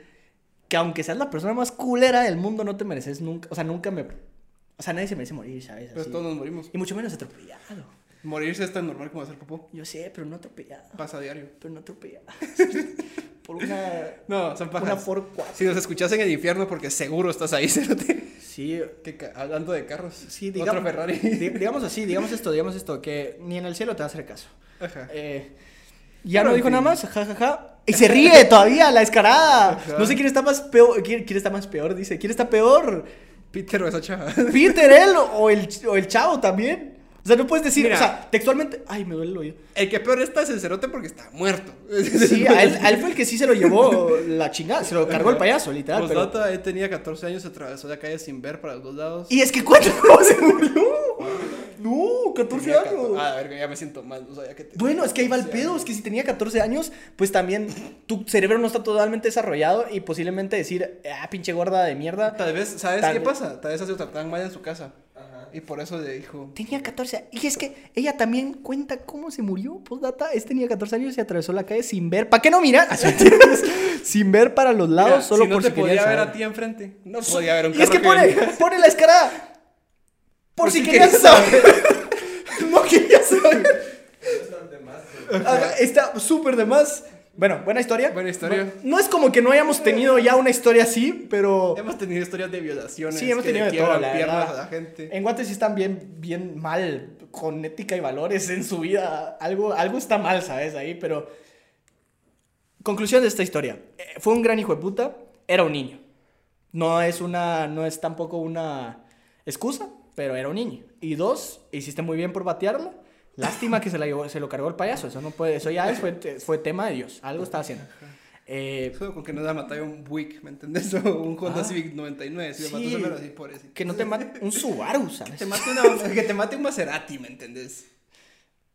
que aunque seas la persona más culera del mundo, no te mereces nunca, o sea, nunca me, o sea, nadie se merece morir, ¿sabes? Pero Así. todos nos morimos. Y mucho menos atropellado. Morirse es tan normal como hacer popó. Yo sé, pero no atropellado, Pasa a diario. pero no atropellado. Por una, No, son una pajas. por cuatro. Si nos escuchas en el infierno, porque seguro estás ahí, cerote. Sí, Que hablando de carros. sí, Otro digamos, Ferrari. di- digamos así, digamos esto, digamos esto, que ni en el cielo te va a hacer caso. Ajá. Eh, ya Pero no dijo fin. nada más, jajaja. Y se ríe todavía, la descarada. No sé quién está más peor. ¿Quién, quién está más peor? Dice. ¿Quién está peor? Peter o esa chava. ¿Peter, él o el, o el chavo también? O sea, no puedes decir, Mira. o sea, textualmente. Ay, me duele el oído. El que peor está es el cerote porque está muerto. Sí, a él, a él fue el que sí se lo llevó la chingada. Se lo cargó el payaso, literal. pero- Postdata, él tenía 14 años, se atravesó la calle sin ver para los dos lados. Y es que cuánto se murió. No, 14 Tenía años. 14 Ah, verga, ya me siento mal. No sabía que te- Bueno, es que ahí va el pedo, es que si tenía 14 años, pues también tu cerebro no está totalmente desarrollado y posiblemente decir, ah, pinche gorda de mierda. Tal vez, ¿sabes Tal qué pasa? Tal vez se trataban mal en su casa. Y por eso le dijo. Tenía 14 y es que ella también cuenta cómo se murió, postdata, es tenía 14 años y atravesó la calle sin ver, ¿para qué no mirar? sin ver para los lados, Mira, solo si no por te si podía ver saber. a ti enfrente. No podía ver un Y es carro que pone, pone la escarada. Por, Por si, si querías querías saber. no querías saber. Más. Ah, Está súper de más. Bueno, buena historia. Buena historia. No, no es como que no hayamos tenido ya una historia así, pero Hemos tenido historias de violaciones. Sí, hemos que tenido de todo, quiebran la piernas verdad. a la gente. en Guate sí están bien, bien mal, con ética y valores en su vida. Algo, algo está mal, ¿sabes? Ahí, pero... Conclusión de esta historia. Eh, Fue un gran hijo de puta, era un niño. No es una, no es tampoco una excusa, pero era un niño. Y dos, hiciste muy bien por batearla. Lástima que se, la llevó- se lo cargó el payaso. Eso no puede, eso ya es- fue, fue tema de Dios. Algo estaba haciendo. Eh, Solo con que no la mataba un Buick, ¿me entendés? O un Honda Ah. Civic 99. Si Sí. mató así, pobrecito. que no te mate un Subaru, ¿sabes? Te mate una- que te mate un Maserati, ¿me entendés?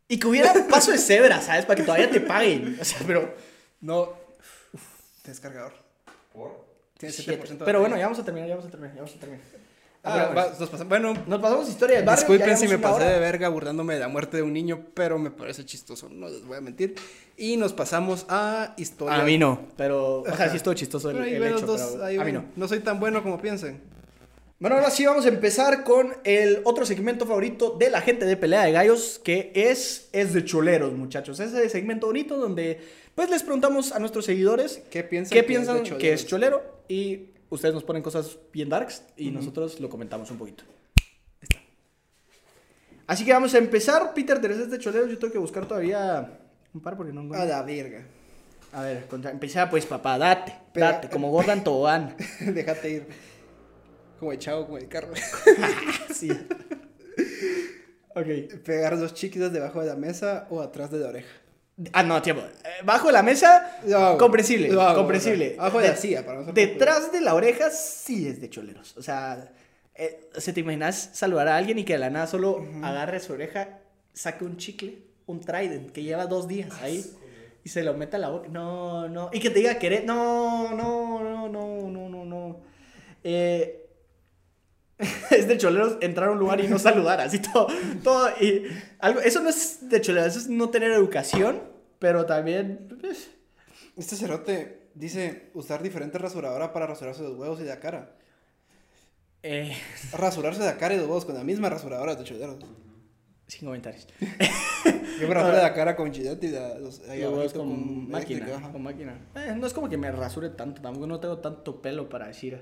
Y que hubiera paso de cebra, ¿sabes? Para que todavía te paguen. O sea, pero. No. Descargador. ¿Por? Tiene shit. 7% de Pero bueno, ya vamos a terminar, ya vamos a terminar, ya vamos a terminar. Ah, Bueno, va, nos pasamos- bueno, Nos pasamos historia del barrio. disculpen si me pasé hora. de verga burlándome de la muerte de un niño, pero me parece chistoso, no les voy a mentir. Y nos pasamos a historia. A mí no, pero. O sea, Ajá. sí estuvo chistoso el, hecho, dos, pero a mí no. No soy tan bueno como piensen. Bueno, ahora sí vamos a empezar con el otro segmento favorito de la gente de Pelea de Gallos, que es, es de choleros, muchachos. Ese segmento bonito donde pues les preguntamos a nuestros seguidores ¿Qué piensan? qué que piensan es de que es cholero y ustedes nos ponen cosas bien darks y nosotros lo comentamos un poquito. Así que vamos a empezar. Peter, ¿tenés de choleros? Yo tengo que buscar todavía un par porque no. A la verga. A ver, contra- empezá pues papá, date, Pero- date, como Gordon Tobogán. Déjate ir. Como el chavo, como el carro. sí. ok. Pegar dos chiquitas debajo de la mesa o atrás de la oreja. Ah, no, tiempo. Bajo de la mesa, hago. comprensible, hago, comprensible. o sea, abajo de la silla, para no ser Detrás de la oreja sí es de choleros. O sea, eh, ¿se te imaginas saludar a alguien y que de la nada solo agarre su oreja, saque un chicle, un trident que lleva dos días ahí y se lo meta a la boca? No, no. Y que te diga querer. No, no, no, no, no, no, no. Eh, es de choleros entrar a un lugar y no saludar, así todo, todo y algo, eso no es de choleros, eso es no tener educación, pero también, pues, Este cerote dice usar diferentes rasuradoras para rasurarse los huevos y la cara. eh, Rasurarse la cara y los huevos con la misma rasuradora de choleros. sin comentarios. Yo me rasuro la cara con Gillette y la, los, ahí con, máquina, ajá. con máquina. Eh, no es como que me rasure tanto, tampoco no tengo tanto pelo para decir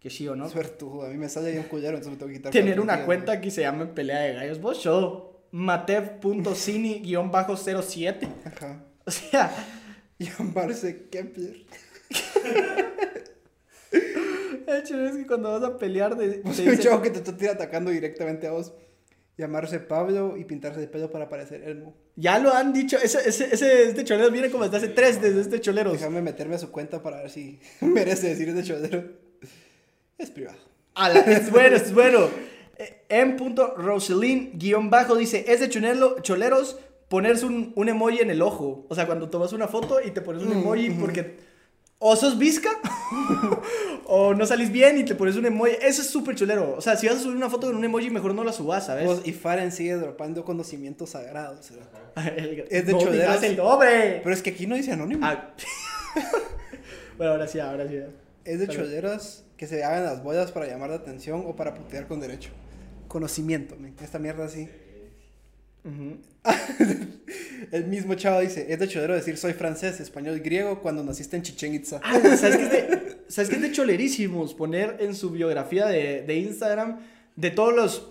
que sí o no. Suertudo, a mí me sale ahí un culero, entonces me tengo que quitar. Tener una cuenta que se llame Pelea de Gallos, vos show, matev.cini-07. ¿no? Ajá. O sea, Llamarse Kepler. el hecho es que cuando vas a pelear de, te un chavo que te está atacando directamente a vos. Llamarse Pablo y pintarse de pelo para parecer Elmo. Ya lo han dicho, ese, ese, ese este choleros viene como desde hace tres desde este choleros. Déjame meterme a su cuenta para ver si merece decir de cholero. Es privado. Es bueno, es bueno. Eh, M.Roselyn guion bajo dice, es de chonelo- choleros ponerse un, un emoji en el ojo. O sea, cuando tomas una foto y te pones un emoji porque o sos visca o no salís bien y te pones un emoji. Eso es súper cholero. O sea, si vas a subir una foto con un emoji, mejor no la subas, ¿sabes? Vos y Faren sigue dropando conocimientos sagrados. El- es de no choleros. el nombre. Pero es que aquí no dice anónimo. Ah. bueno, ahora sí, ahora sí. es de pero- choleros que se hagan las bodas para llamar la atención o para putear con derecho. Conocimiento. Esta mierda así. El mismo chavo dice, es de chodero decir soy francés, español, griego cuando naciste en Chichen Itza. Ah, ¿sabes qué es de, ¿sabes qué es de cholerísimos? Poner en su biografía de, de Instagram de todos los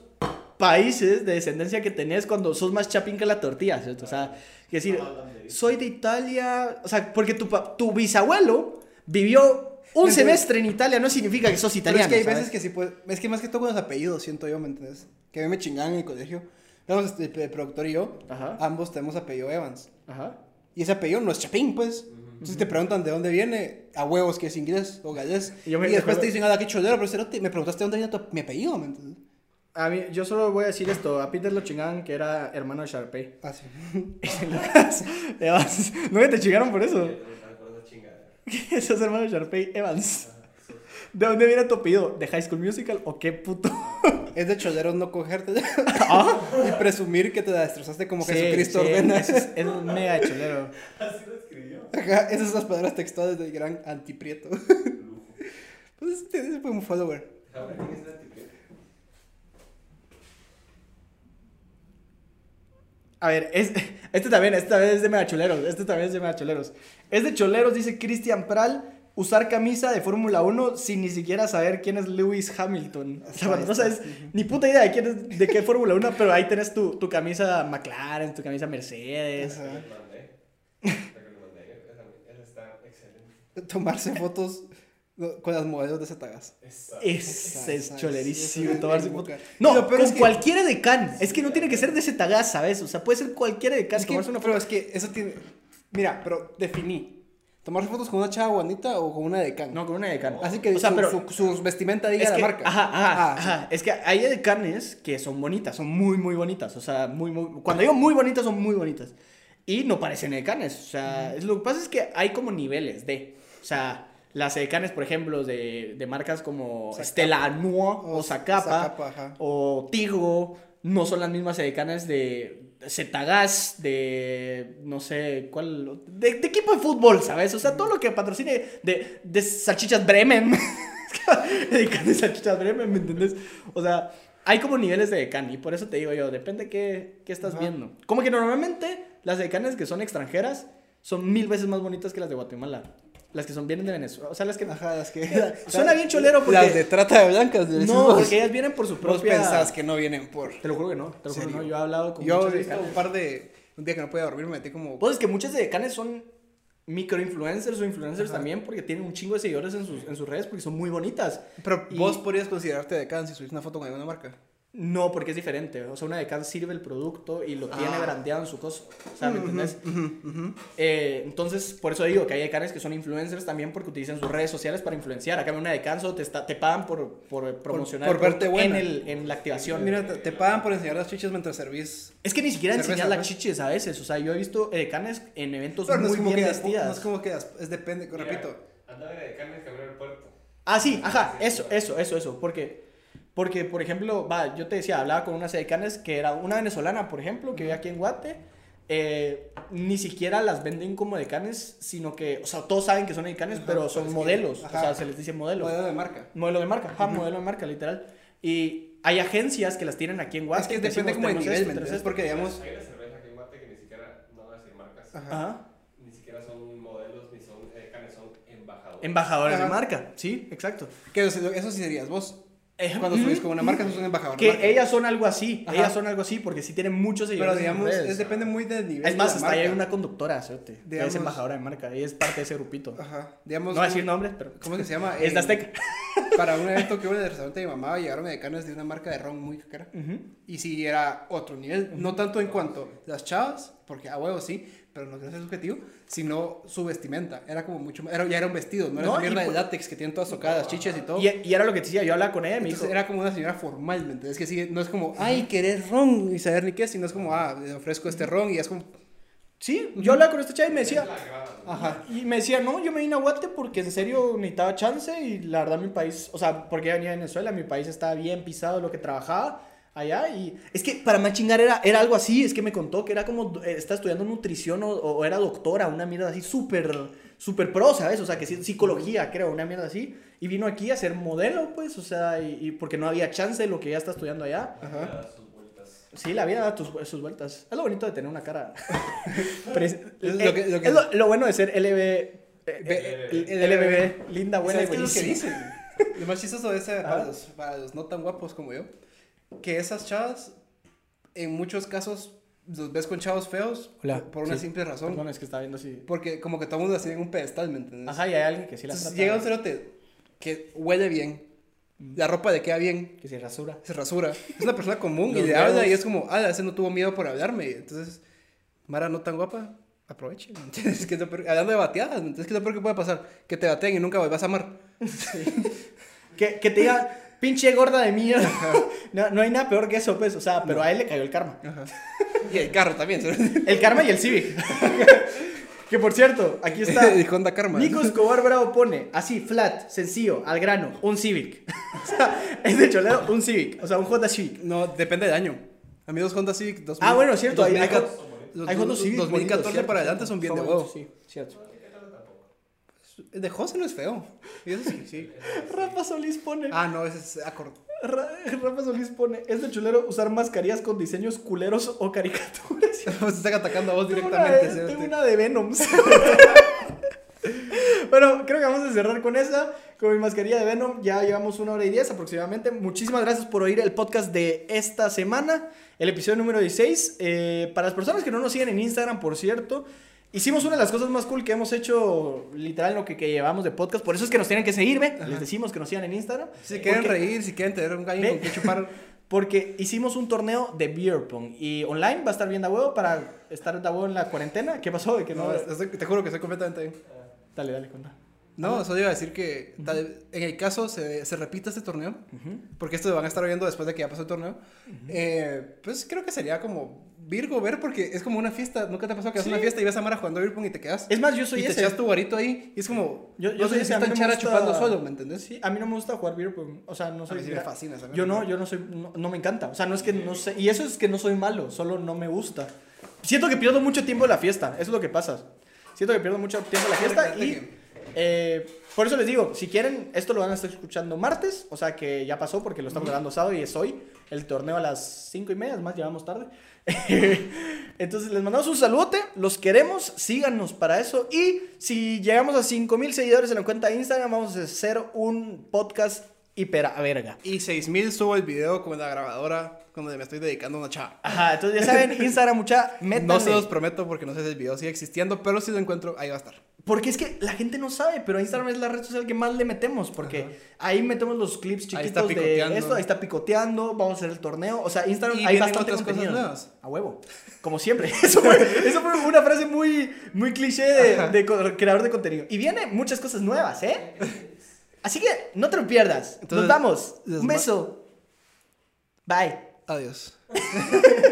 países de descendencia que tenés cuando sos más chapín que la tortilla, ¿cierto? O sea, que decir, soy de Italia, o sea, porque tu, tu bisabuelo vivió un semestre en Italia, no significa que sos Pero italiano. es que hay ¿sabes? veces que sí puede. Es que más que todo con los apellidos, siento yo, ¿me entiendes? Que a mí me chingaban en el colegio. Digamos, este, el productor y yo, Ajá. ambos tenemos apellido Evans. Ajá. Y ese apellido no es Chapín, pues. Entonces te preguntan de dónde viene, a huevos que es inglés o galés. Y Y, yo me después recuerdo- te dicen, ah, qué cholero, pero cerote, me preguntaste dónde viene tu- mi apellido, ¿me entiendes? A mí, yo solo voy a decir esto, a Peter lo chingaban que era hermano de Sharpay. Ah, sí. Lucas. ¿No te chingaron por eso? Ese es hermano de Sharpay Evans. ¿De dónde viene tu apellido? ¿De High School Musical o qué puto? Es de choleros no cogerte Ah, y presumir que te la destrozaste como sí, Jesucristo sí, ordena. Es, es un mega cholero. Así lo escribió. Ajá, esas son las palabras textuales del gran antiprieto. Pues ese ese fue un follower. Ahora, ¿quién es el anticristo? A ver, es, este también, este también es de mega choleros. Este también es de mega choleros. Es de choleros, dice Christian Pral. Usar camisa de Fórmula 1 sin ni siquiera saber quién es Lewis Hamilton. O sea, cuando no sabes ni puta idea de quién es, de qué Fórmula 1, pero ahí tenés tu, tu camisa McLaren, tu camisa Mercedes. Ajá. La que le mandé. La que le mandé. Esa, esa está excelente. Tomarse fotos no, con las modelos de Zetagas. Ese es cholerísimo. No, lo peor con es que- cualquiera de Can. Es que no tiene que ser de Zetagas, ¿sabes? O sea, puede ser cualquiera de Can. Es que, tomarse una pero es que eso tiene. Mira, pero definí. Tomarse fotos con una chava bonita o con una de can. No, con una de Can. Así que o sea, su, pero su, su vestimenta diga es la que, marca. Ajá, ajá, Ah, ajá. Es que hay edecanes que son bonitas, son muy, muy bonitas. O sea, muy, muy. Cuando digo muy bonitas, son muy bonitas. Y no parecen edecanes. O sea, es- lo que pasa es que hay como niveles de. O sea, las edecanes, por ejemplo, de, de marcas como Zacapa. Stella Artois o, O Zacapa, o Tigo, no son las mismas edecanes de Zetagas, de no sé cuál, de, de equipo de fútbol, ¿sabes? O sea, todo lo que patrocine de, de Salchichas Bremen. Edecan de Salchichas Bremen, ¿me entendés? O sea, hay como niveles de decan y por eso te digo yo, depende qué, qué estás Ajá. viendo. Como que normalmente las decanes que son extranjeras son mil veces más bonitas que las de Guatemala. Las que son vienen de Venezuela. O sea, las que... Ajá, las que. Suena bien cholero porque- Las de trata de blancas. No, vos. porque ellas vienen por su Vos propia... pensás que no vienen por. Te lo juro que no, te lo juro que no. Yo he hablado con Yo he visto un par de. Un día que no podía dormir, me metí como. Pues es que muchos de decanes son microinfluencers o influencers Ajá. también porque tienen un chingo de seguidores en sus, en sus redes porque son muy bonitas. Pero y- vos podrías considerarte de can si subís una foto con alguna marca. No, porque es diferente. O sea, una decan sirve el producto y lo tiene Ah. brandeado en su cosa. O sea, ¿me entendés? Eh, entonces, por eso digo que hay decanes que son influencers también porque utilizan sus redes sociales para influenciar. Acá una decanso te, está, te pagan por, por promocionar por verte en, el, en la activación. Mira, te, te pagan por enseñar las chichas mientras servís. es que ni siquiera enseñan las pues. chiches a veces. O sea, yo he visto decanes en eventos Pero no es muy como bien que vestidas. No es como que es depende, Mira, repito. Andaba de carne que abrió el puerto. Ah, sí, ajá, eso, eso, eso, eso. Porque, porque por ejemplo, va, yo te decía, hablaba con una sedecanes que era una venezolana, por ejemplo, que vive aquí en Guate. eh, ni siquiera las venden como decanes, sino que, o sea, todos saben que son decanes, Ajá, pero pero son es que- modelos. ajá. O sea, se les dice modelos. Modelo de marca. Modelo de marca, ajá, modelo de marca, literal. Y hay agencias que las tienen aquí en Guate. Es que que depende como de nivel, esto, esto. Porque digamos. Hay una cerveza aquí en Guate que ni siquiera, no voy a decir marcas, Ajá. Ni siquiera son modelos ni son eh, canes, son embajadores. Embajadores de marca, sí, exacto. Que eso, eso sí serías vos. Cuando subís con una marca, sos un embajador. de Que marca. ellas son algo así, Ajá. ellas son algo así, porque sí tienen muchos seguidores. Pero digamos, redes. es, depende muy del nivel. Es de más, la hasta hay una conductora, que Digamos- es embajadora de marca, y es parte de ese grupito. Ajá. Digamos. No voy a decir nombres, pero. ¿Cómo que se llama? Es de Azteca. Para un evento que hubo en el restaurante de mi mamá, llegaron mexicanos de una marca de ron muy cara. Y sí, era otro nivel. No tanto en cuanto las chavas, porque a huevo sí, pero no quiero ser subjetivo, sino su vestimenta. Era como mucho más. Era, ya era un vestido, no era No, esa y mierda de por- látex que tienen todas tocadas, las chiches y todo. Y, y era lo que decía, yo hablaba con ella y me Entonces dijo. era como una señora formal, ¿me entiendes? Que sí, no es como, ay, querer ron y saber ni qué, sino es como, ah, le ofrezco este ron y es como, Sí, yo hablaba con esta chava y me decía. ¿no? ajá. Y me decía, no, yo me vine a Guate porque en serio necesitaba chance y la verdad mi país, o sea, porque venía de Venezuela, mi país estaba bien pisado lo que trabajaba allá y es que para más chingar era, era algo así, es que me contó que era como, eh, está estudiando nutrición o, o era doctora, una mierda así súper, súper pro, ¿sabes? O sea, que sí, psicología, creo, una mierda así. Y vino aquí a ser modelo, pues, o sea, y, y porque no había chance de lo que ella está estudiando allá. Ajá. Da sus vueltas. Sí, la vida da tus- sus vueltas. Es lo bonito de tener una cara. Pero es, eh, lo que- lo que- es lo- lo bueno de ser LB. eh, eh, LBB, linda, buena y ¿Sabes qué es lo que buenísima. dicen? Lo más chistoso de ese, para Ajá. los, para los no tan guapos como yo, que esas chavas, en muchos casos, los ves con chavos feos Hola. por una Sí. simple razón. Perdón, es que está viendo si... Porque como que todo el mundo así en un pedestal, ¿me entiendes? Ajá, y hay alguien que sí la Entonces trata. llega un cerote que huele bien, la ropa le queda bien, Que se rasura. se rasura. Es una persona común y le habla y es como, ah, ese no tuvo miedo por hablarme. Entonces, Mara no tan guapa, aproveche. ¿me entiendes? Que hablando de bateadas, ¿me entiendes? ¿Qué es lo peor que puede pasar? Que te bateen y nunca vuelvas a amar. Que, que te diga, pinche gorda de mierda. No, no hay nada peor que eso, pues. O sea, pero a él le cayó el karma. Y el carro también. El karma y el Civic. que por cierto, aquí está. Y Honda Karma. Nico Escobar Bravo pone, así, flat, sencillo, al grano, un Civic. o sea, es de cholero, un Civic. O sea, un Honda Civic. No, depende del año. A mí los Honda Civic 2000, Ah, bueno, cierto, hay- hay 2014 Hon- los- Hay Honda Civic. 2014 bonitos, cierto, para adelante son bien de huevo. Sí, cierto. De José no es feo. Y eso sí, sí. Rafa Solís pone. Ah, no, ese es acorde. Ra- Rafa Solís pone, es de chulero usar mascarillas con diseños culeros o caricaturas. Pues están atacando a vos Tengo directamente. una, cerote. tengo una de Venom. bueno, creo que vamos a cerrar con esa. Con mi mascarilla de Venom. Ya llevamos una hora y diez aproximadamente. Muchísimas gracias por oír el podcast de esta semana. El episodio número 16. Eh, para las personas que no nos siguen en Instagram, por cierto. Hicimos una de las cosas más cool que hemos hecho literal en lo que, que llevamos de podcast. Por eso es que nos tienen que seguir, ¿ve? Les decimos que nos sigan en Instagram. Si quieren Porque- reír, si quieren tener un gallo Ve. con que chupar. Porque hicimos un torneo de beer pong y online va a estar bien de huevo para estar de huevo en la cuarentena. ¿Qué pasó? De que no. No, estoy- te juro que estoy completamente bien. Dale, dale, cuenta. No, solo iba a decir que tal- en el caso se, se repita este torneo, porque esto lo van a estar viendo después de que ya pasó el torneo, eh, pues creo que sería como Virgo ver, porque es como una fiesta. ¿Nunca te pasó que haces Sí. una fiesta y ves a Mara jugando beer pong y te quedas? Es más, yo soy y te ese. echas tu guarito ahí y es como. Yo, yo no soy ese. a mí están no chara gusta- chupando solo, ¿me entendés? Sí, a mí no me gusta jugar beer pong. O sea, no soy. A mí sí me fascina Yo no, yo no soy. No, no me encanta. O sea, no es que no sé. Y eso es que no soy malo, solo no me gusta. Siento que pierdo mucho tiempo en la fiesta. Eso es lo que pasa. Siento que pierdo mucho tiempo en la fiesta y. eh, por eso les digo, si quieren, esto lo van a estar escuchando martes, o sea que ya pasó porque lo estamos grabando sábado y es hoy, el torneo a las cinco y media, más, llevamos tarde. Entonces les mandamos un saludote, los queremos, síganos para eso y si llegamos a 5000 seguidores en la cuenta de Instagram, vamos a hacer un podcast hiper a verga. Y 6000 subo el video con la grabadora cuando me estoy dedicando a una chava. Ajá, entonces ya saben, Instagram mucha, métanle. No se los prometo porque no sé si el video sigue existiendo, pero si lo encuentro, ahí va a estar. Porque es que la gente no sabe, pero Instagram es la red social que más le metemos, porque Ajá. ahí metemos los clips Ahí chiquitos está de esto, ahí está picoteando, vamos a hacer el torneo, o sea, Instagram hay bastante otras cosas contenido. nuevas. A huevo, como siempre. Eso fue, eso fue una frase muy, muy cliché de, creador de contenido. Y viene muchas cosas nuevas, ¿eh? Así que no te lo pierdas. Nos vamos. Un beso. Bye. Adiós.